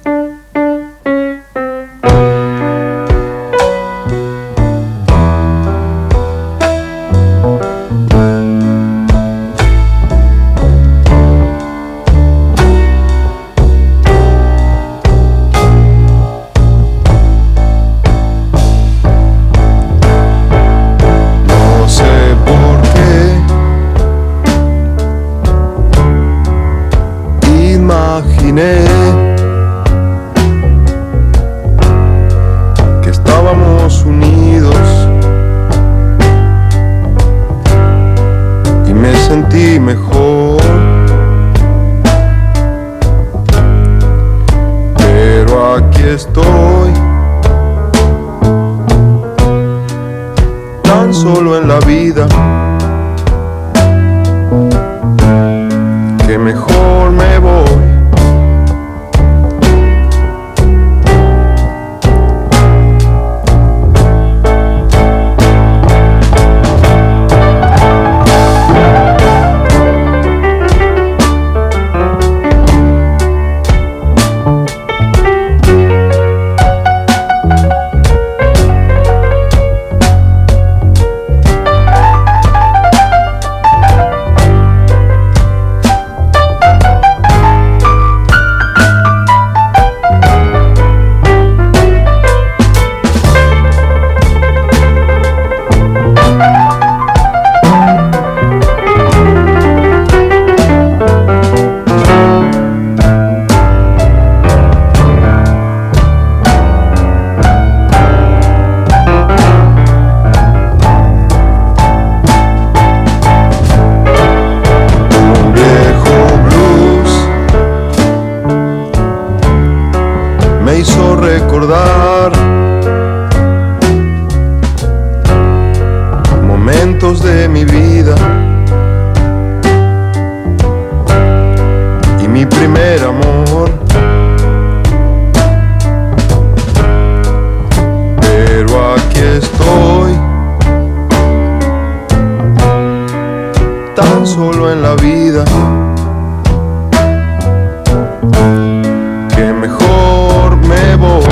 Que mejor me voy.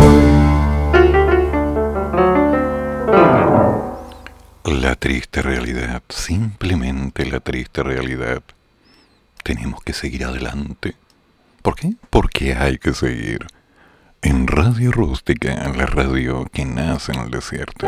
La triste realidad, simplemente la triste realidad. Tenemos que seguir adelante. ¿Por qué? Porque hay que seguir. En Radio Rústica, la radio que nace en el desierto.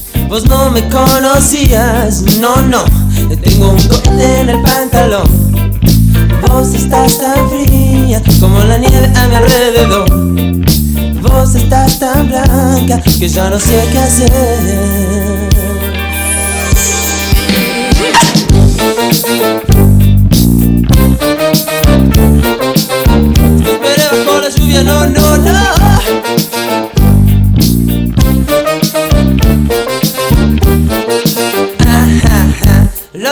vos no me conocías, no, no, tengo un cohete en el pantalón. Vos estás tan fría como la nieve a mi alrededor. Vos estás tan blanca que ya no sé qué hacer. Esperé bajo la lluvia, no, no, no.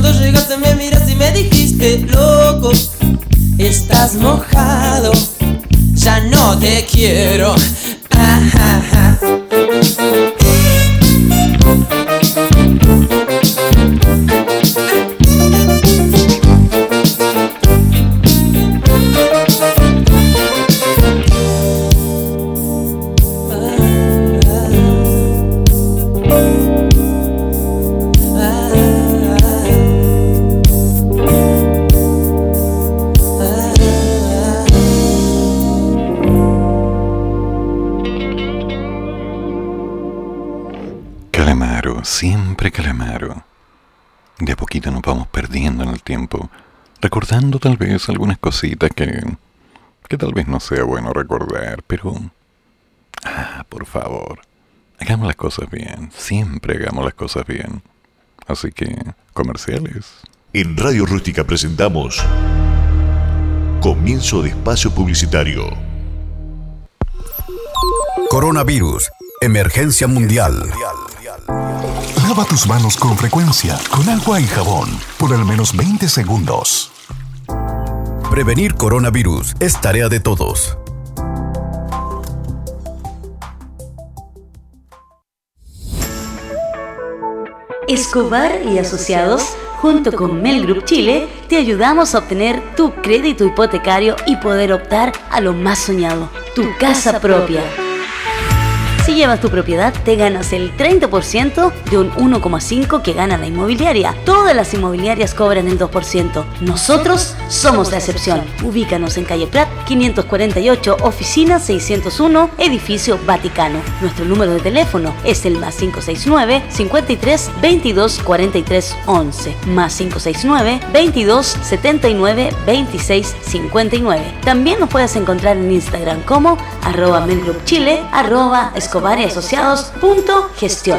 Cuando llegaste me miraste y me dijiste, loco, estás mojado, ya no te quiero. Ajá. Calamaro, recordando tal vez algunas cositas que, que tal vez no sea bueno recordar, pero... Ah, por favor, hagamos las cosas bien, siempre hagamos las cosas bien. Así que, comerciales. En Radio Rústica presentamos Comienzo de Espacio Publicitario. Coronavirus. Emergencia mundial. Lava tus manos con frecuencia, con agua y jabón, por al menos 20 segundos. Prevenir coronavirus es tarea de todos. Escobar y Asociados, junto con Mel Group Chile, te ayudamos a obtener tu crédito hipotecario y poder optar a lo más soñado, tu casa propia. Si llevas tu propiedad, te ganas el 30% de un 1,5% que gana la inmobiliaria. Todas las inmobiliarias cobran el 2%. Nosotros somos la excepción. Ubícanos en calle Prat 548, oficina 601, edificio Vaticano. Nuestro número de teléfono es el más 569 53 22 43 11, más 569 22 79 26 59. También nos puedes encontrar en Instagram como arroba arroba Escobar y Asociados. Gestión.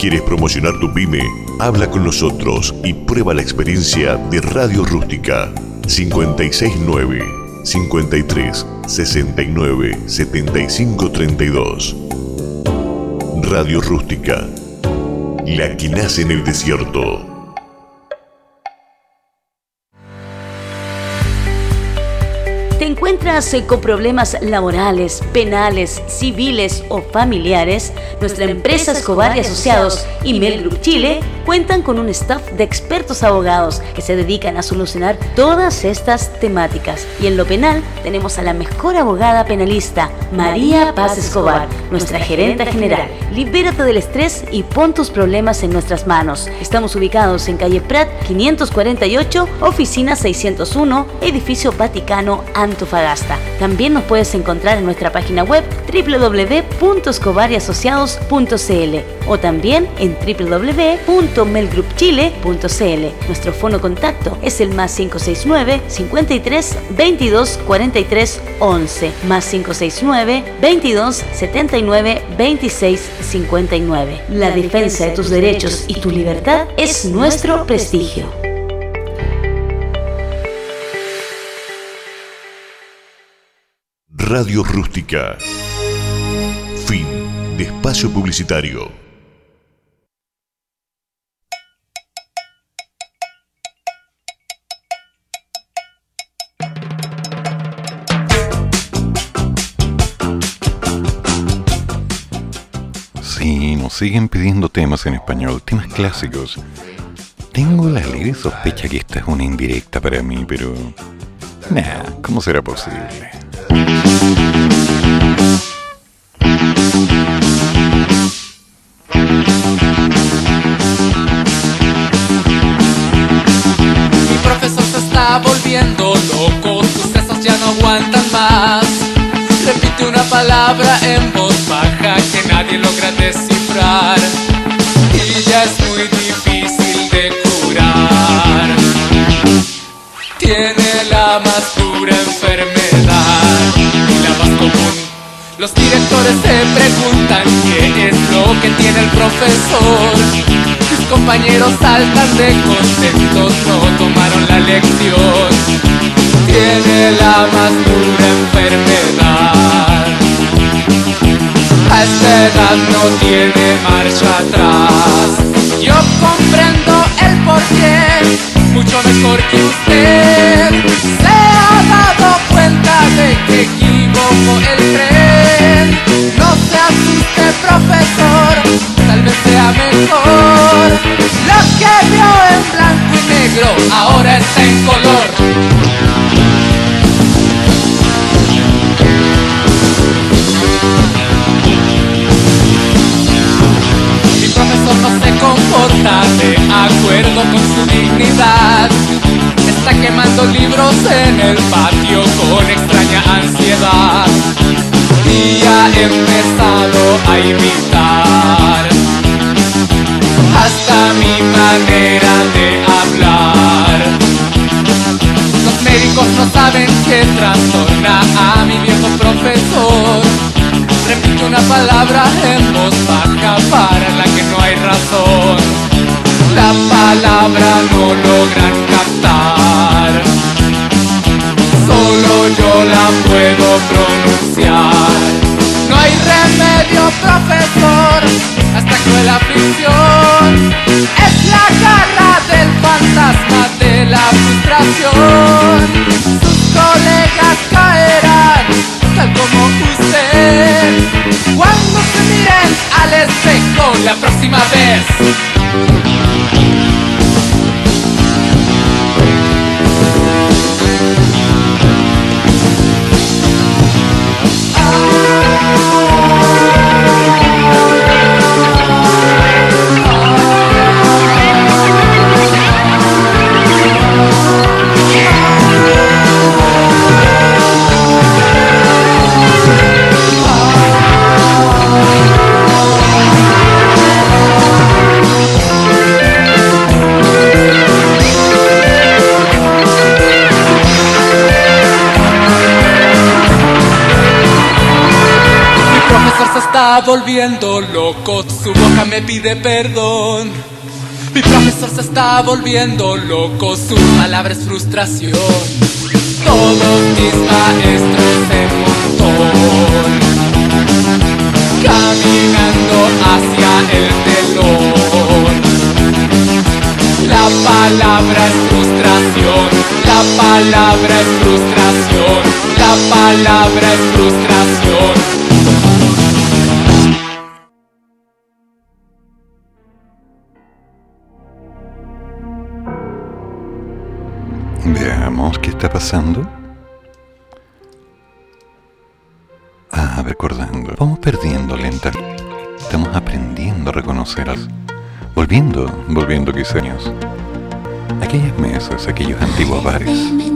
¿Quieres promocionar tu pyme? Habla con nosotros y prueba la experiencia de Radio Rústica 569 53 69 75 32. Radio Rústica, la que nace en el desierto. Encuentras con problemas laborales, penales, civiles o familiares? Nuestra empresa Escobar y Asociados y Mel Group Chile cuentan con un staff de expertos abogados que se dedican a solucionar todas estas temáticas. Y en lo penal tenemos a la mejor abogada penalista, María Paz Escobar, nuestra gerenta general. Libérate del estrés y pon tus problemas en nuestras manos. Estamos ubicados en calle Prat 548, oficina 601, edificio Vaticano, Antofagasta. También nos puedes encontrar en nuestra página web www.escobariasociados.cl o también en www.melgroupchile.cl. Nuestro fono contacto es el más 569 53 22 43 11 más 569 22 79 26 59. La defensa de tus derechos y tu libertad es nuestro prestigio. Radio Rústica. Fin de espacio publicitario. Sí, nos siguen pidiendo temas en español, temas clásicos. Tengo la alegre sospecha que esta es una indirecta para mí, pero... Nah, ¿cómo será posible? Mi profesor se está volviendo loco, sus sesos ya no aguantan más. Repite una palabra en voz baja que nadie logra descifrar. Y ya es muy difícil de curar. Tiene la más dura enfermedad y la más común. Los directores se preguntan qué es lo que tiene el profesor. Sus compañeros saltan de contentos, no tomaron la lección. volviendo loco, su boca me pide perdón. Mi profesor se está volviendo loco, su palabra es frustración. Todos mis maestros se montón, caminando hacia el telón. La palabra es frustración, la palabra es frustración, la palabra es frustración. ah, recordando, vamos perdiendo lenta, estamos aprendiendo a reconocerlas, volviendo, volviendo quizá aquellas mesas, aquellos antiguos bares.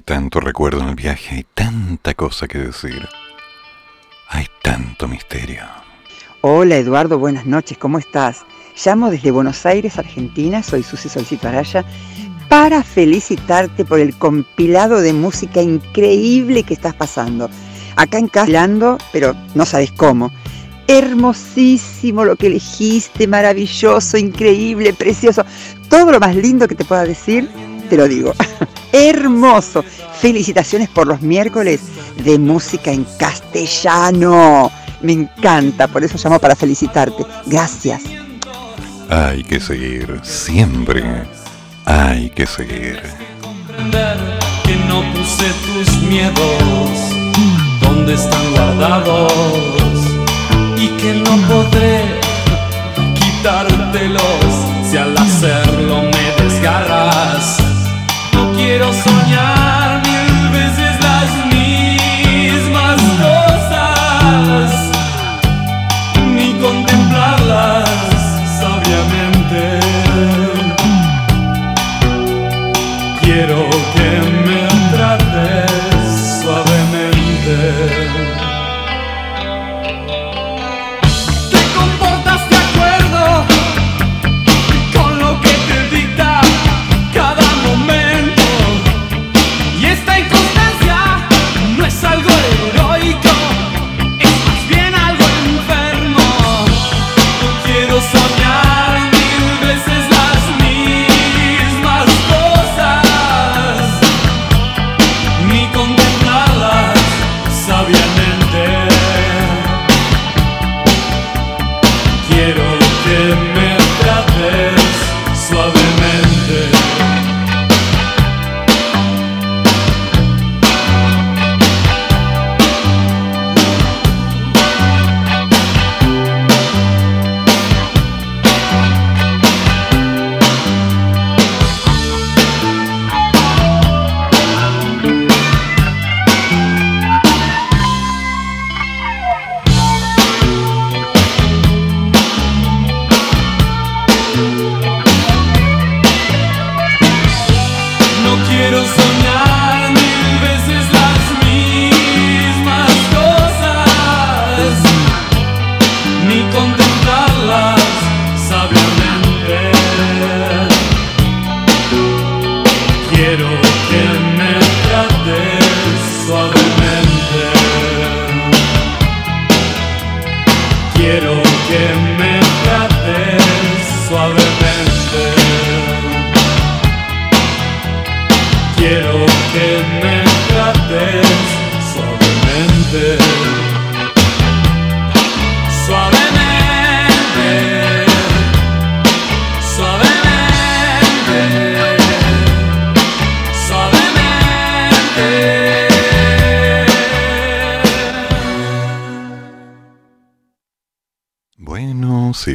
Tanto recuerdo en el viaje, hay tanta cosa que decir. Hay tanto misterio. Hola Eduardo, buenas noches, ¿cómo estás? Llamo desde Buenos Aires, Argentina, soy Susi Solcito Araya, para felicitarte por el compilado de música increíble que estás pasando. Acá en casa, hablando, pero no sabes cómo. Hermosísimo lo que elegiste, maravilloso, increíble, precioso. Todo lo más lindo que te pueda decir, te lo digo. Hermoso. Felicitaciones por los miércoles de música en castellano. Me encanta, por eso llamo para felicitarte. Gracias. Hay que seguir, siempre hay que seguir. Que no puse tus miedos donde están guardados y que no podré quitártelos si al hacerlo me desgarras. Quiero soñar mil veces las mismas cosas ni contemplarlas sabiamente. Quiero que me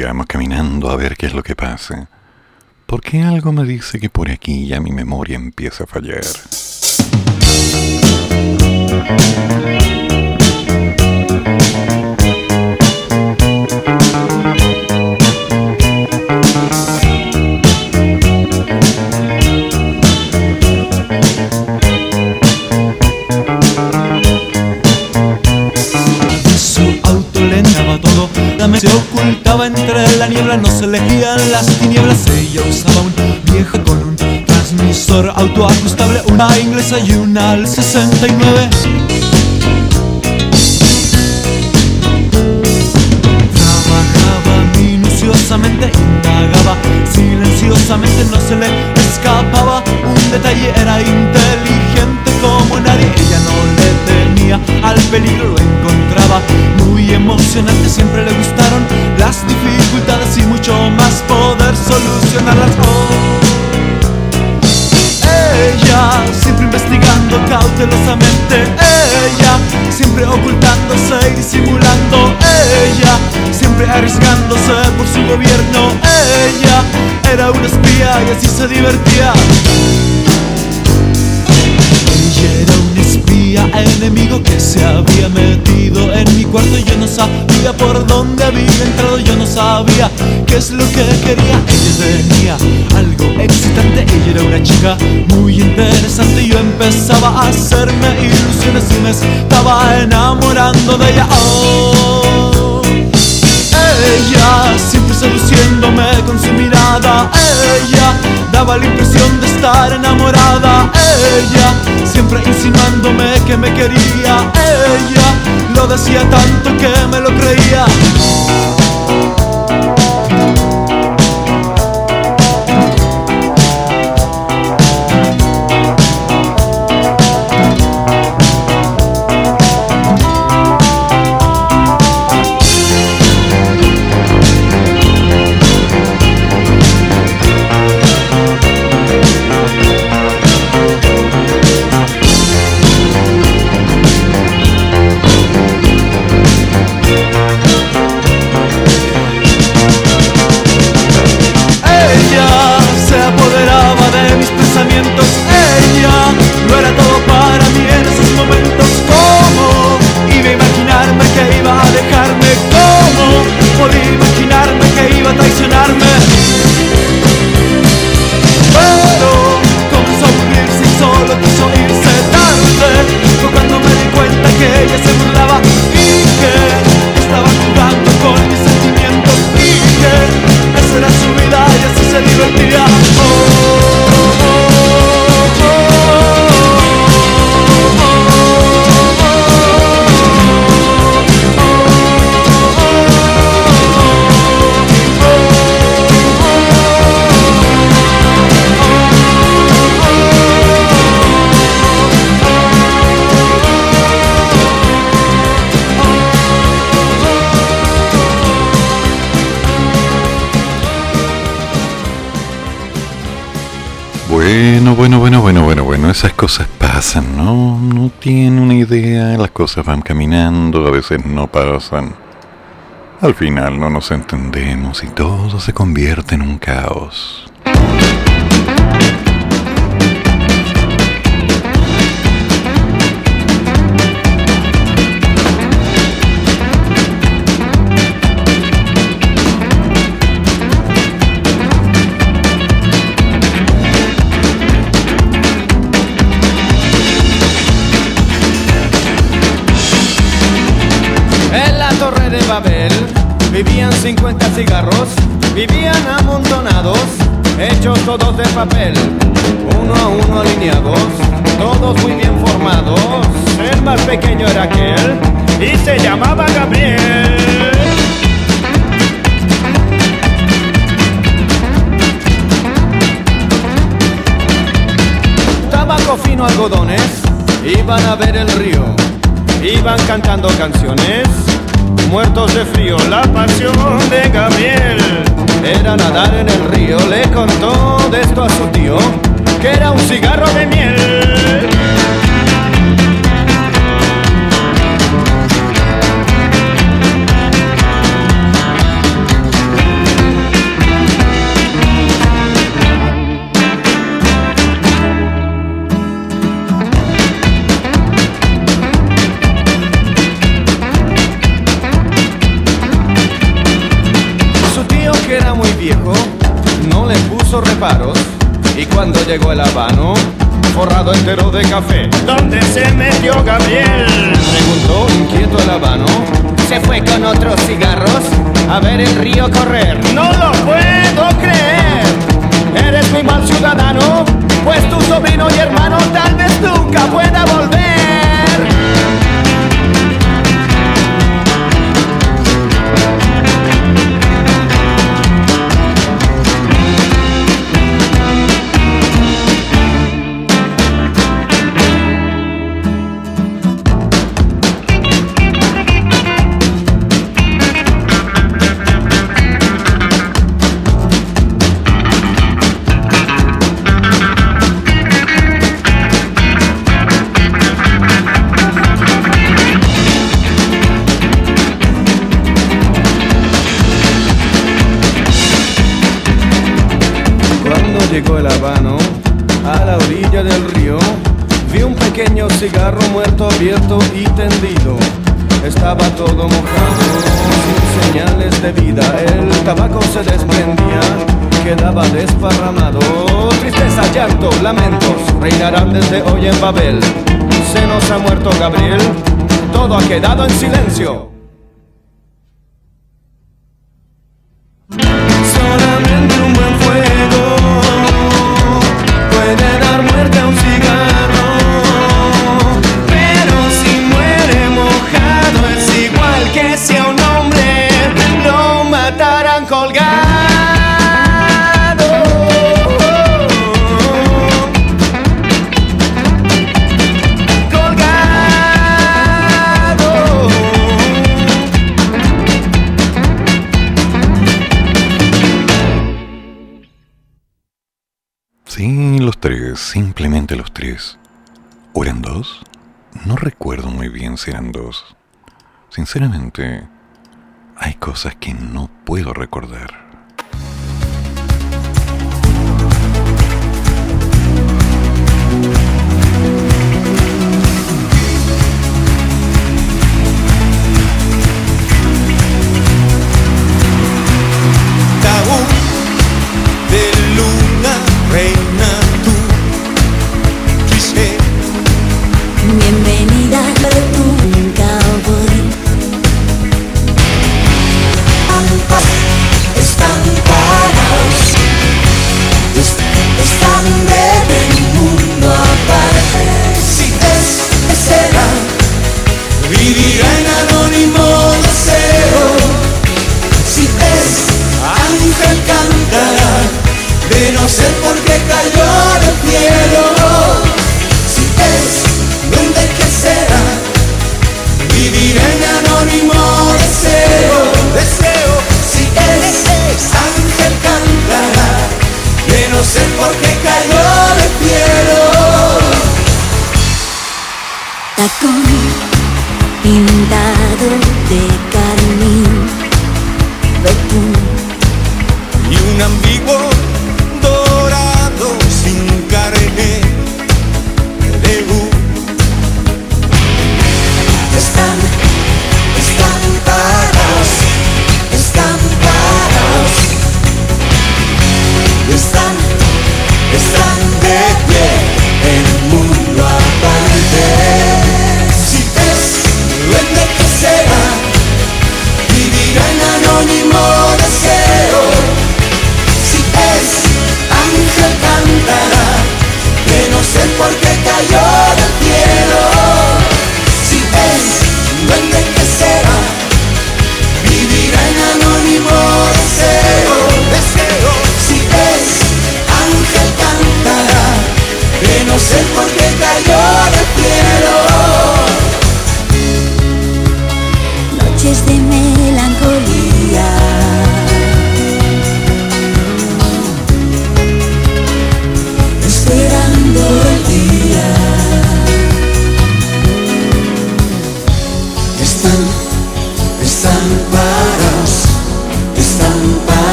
sigamos caminando a ver qué es lo que pasa. Porque algo me dice que por aquí ya mi memoria empieza a fallar. No se elegían las tinieblas. Ella usaba un viejo con un transmisor autoajustable, una inglesa y una al 69. Trabajaba minuciosamente, indagaba silenciosamente, no se le escapaba un detalle, era inteligente como nadie. Ella no le temía al peligro, lo encontraba muy emocionante. Siempre le gustaron las dificultades y mucho más poder solucionarlas. Oh. Ella siempre investigando cautelosamente. Ella siempre ocultándose y simulando. Ella siempre arriesgándose por su gobierno. Ella era una espía y así se divertía. Ella era un espía enemigo que se había metido en mi cuarto y yo no sabía por dónde había entrado yo no sabía qué es lo que quería. Ella tenía algo excitante ella era una chica muy interesante yo empezaba a hacerme ilusiones y me estaba enamorando de ella. Oh, ella siempre seduciéndome con su mirada. Ella daba la impresión de estar enamorada. Ella siempre insinuándome que me quería. Ella lo decía tanto que me lo creía cosas pasan, ¿no? No tiene una idea, las cosas van caminando, a veces no pasan. Al final no nos entendemos y todo se convierte en un caos. Vivían 50 cigarros, vivían amontonados, hechos todos de papel, uno a uno alineados, todos muy bien formados. El más pequeño era aquel y se llamaba Gabriel. Tabaco fino, algodones, iban a ver el río, iban cantando canciones, muertos de frío. La pasión de Gabriel era nadar en el río. Le contó de esto a su tío, que era un cigarro de miel. Y cuando llegó el habano forrado entero de café. ¿Dónde se metió Gabriel? Preguntó inquieto el habano. Se fue con otros cigarros a ver el río correr. No lo puedo creer. Eres muy mal ciudadano Pues tu sobrino y hermano tal vez nunca pueda volver todo mojado, sin señales de vida, el tabaco se desprendía, quedaba desparramado. Tristeza, llanto, lamentos, reinarán desde hoy en Babel. Se nos ha muerto Gabriel, todo ha quedado en silencio. los tres. ¿O eran dos? No recuerdo muy bien si eran dos. Sinceramente, hay cosas que no puedo recordar.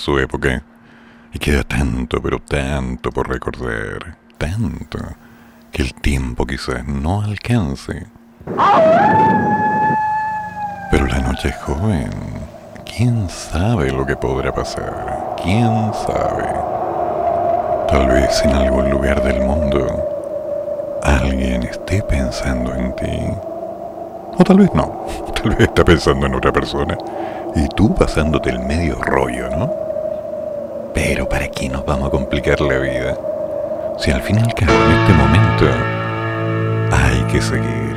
Su época. Y queda tanto, pero tanto por recordar. Tanto. Que el tiempo quizás no alcance. Pero la noche es joven. ¿Quién sabe lo que podrá pasar? ¿Quién sabe? Tal vez en algún lugar del mundo alguien esté pensando en ti. O tal vez no. Tal vez está pensando en otra persona. Y tú pasándote el medio rollo, ¿no? Pero ¿para qué nos vamos a complicar la vida? Si al fin y al cabo en este momento hay que seguir.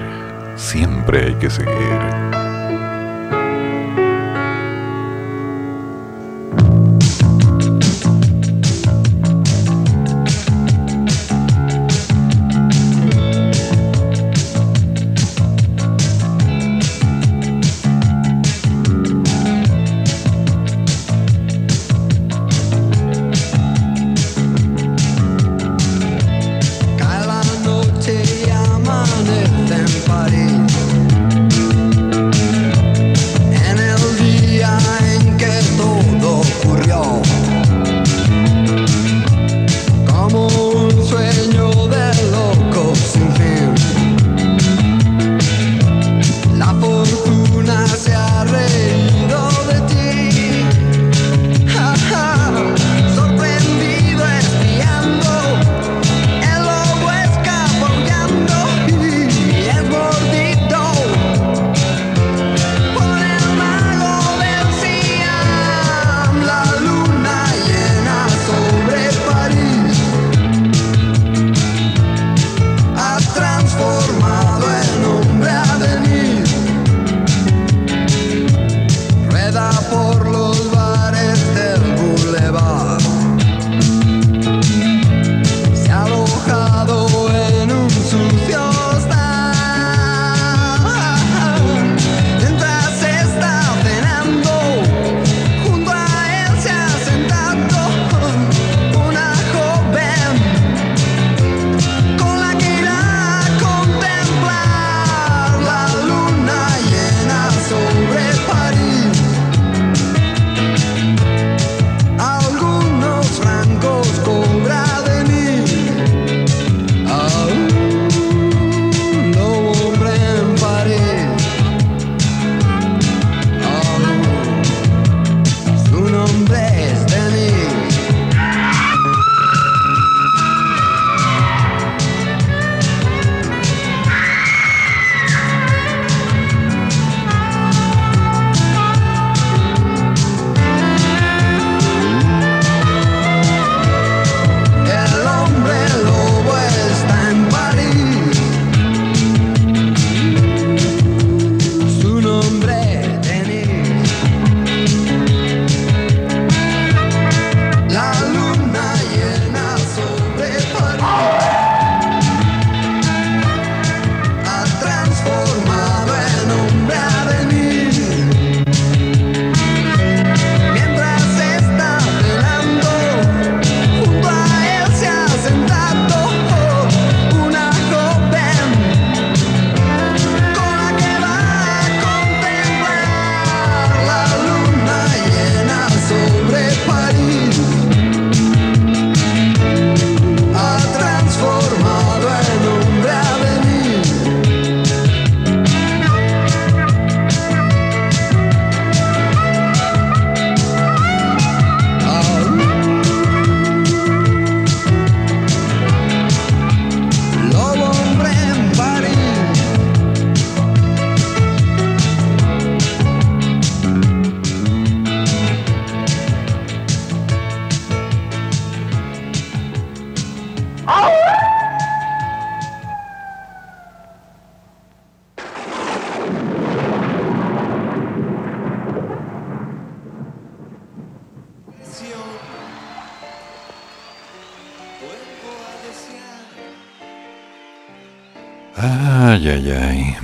Siempre hay que seguir.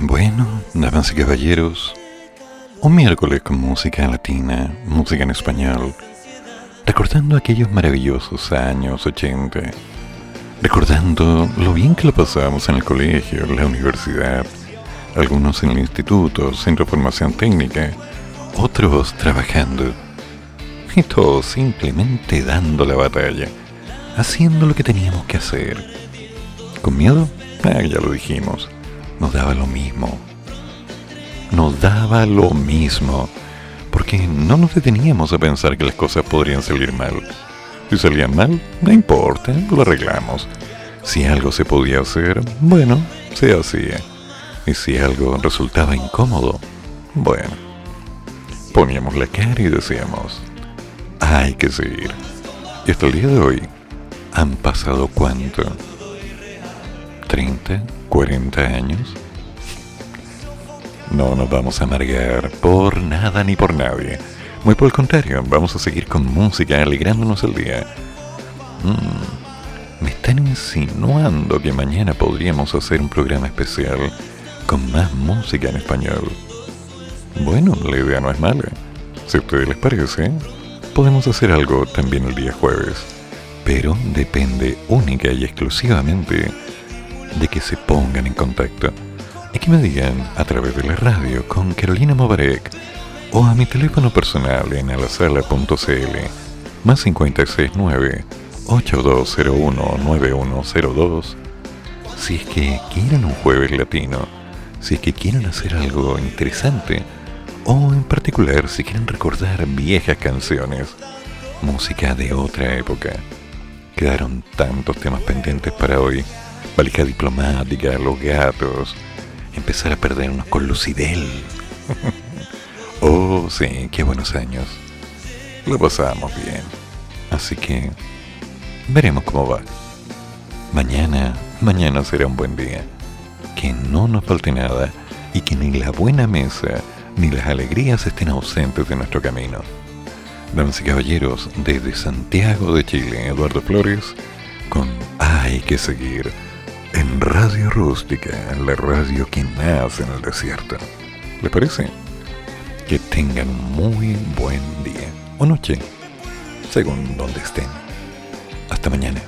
Bueno, damas y caballeros, un miércoles con música latina, música en español, recordando aquellos maravillosos años 80, recordando lo bien que lo pasábamos en el colegio, la universidad, algunos en el instituto, centro de formación técnica, otros trabajando, y todos simplemente dando la batalla, haciendo lo que teníamos que hacer. ¿Con miedo? Ah, ya lo dijimos, nos daba lo mismo. Nos daba lo mismo, porque no nos deteníamos a pensar que las cosas podrían salir mal. Si salían mal, no importa, lo arreglamos. Si algo se podía hacer, bueno, se hacía. Y si algo resultaba incómodo, bueno, poníamos la cara y decíamos, hay que seguir. Y hasta el día de hoy, han pasado cuánto? ¿30? ¿40 años? No nos vamos a amargar por nada ni por nadie. Muy por el contrario, vamos a seguir con música, alegrándonos el día. Mm, me están insinuando que mañana podríamos hacer un programa especial con más música en español. Bueno, la idea no es mala. Si a ustedes les parece, podemos hacer algo también el día jueves. Pero depende única y exclusivamente de que se pongan en contacto y que me digan a través de la radio con Carolina Mobarek o a mi teléfono personal en alasala.cl más 569 8201 9102 si es que quieren un jueves latino, si es que quieren hacer algo interesante o en particular si quieren recordar viejas canciones, música de otra época. Quedaron tantos temas pendientes para hoy. Valija diplomática, los gatos, empezar a perdernos con Lucidel. oh, sí, qué buenos años. Lo pasábamos bien. Así que veremos cómo va. Mañana, mañana será un buen día. Que no nos falte nada y que ni la buena mesa ni las alegrías estén ausentes de nuestro camino. Damas y caballeros, desde Santiago de Chile, Eduardo Flores, con Hay que seguir en Radio Rústica, la radio que nace en el desierto. ¿Les parece? Que tengan muy buen día o noche, según donde estén. Hasta mañana.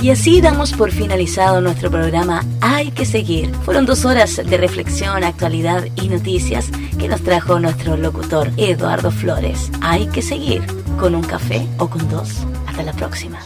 Y así damos por finalizado nuestro programa Hay que seguir. Fueron dos horas de reflexión, actualidad y noticias que nos trajo nuestro locutor Eduardo Flores. Hay que seguir con un café o con dos. Hasta la próxima.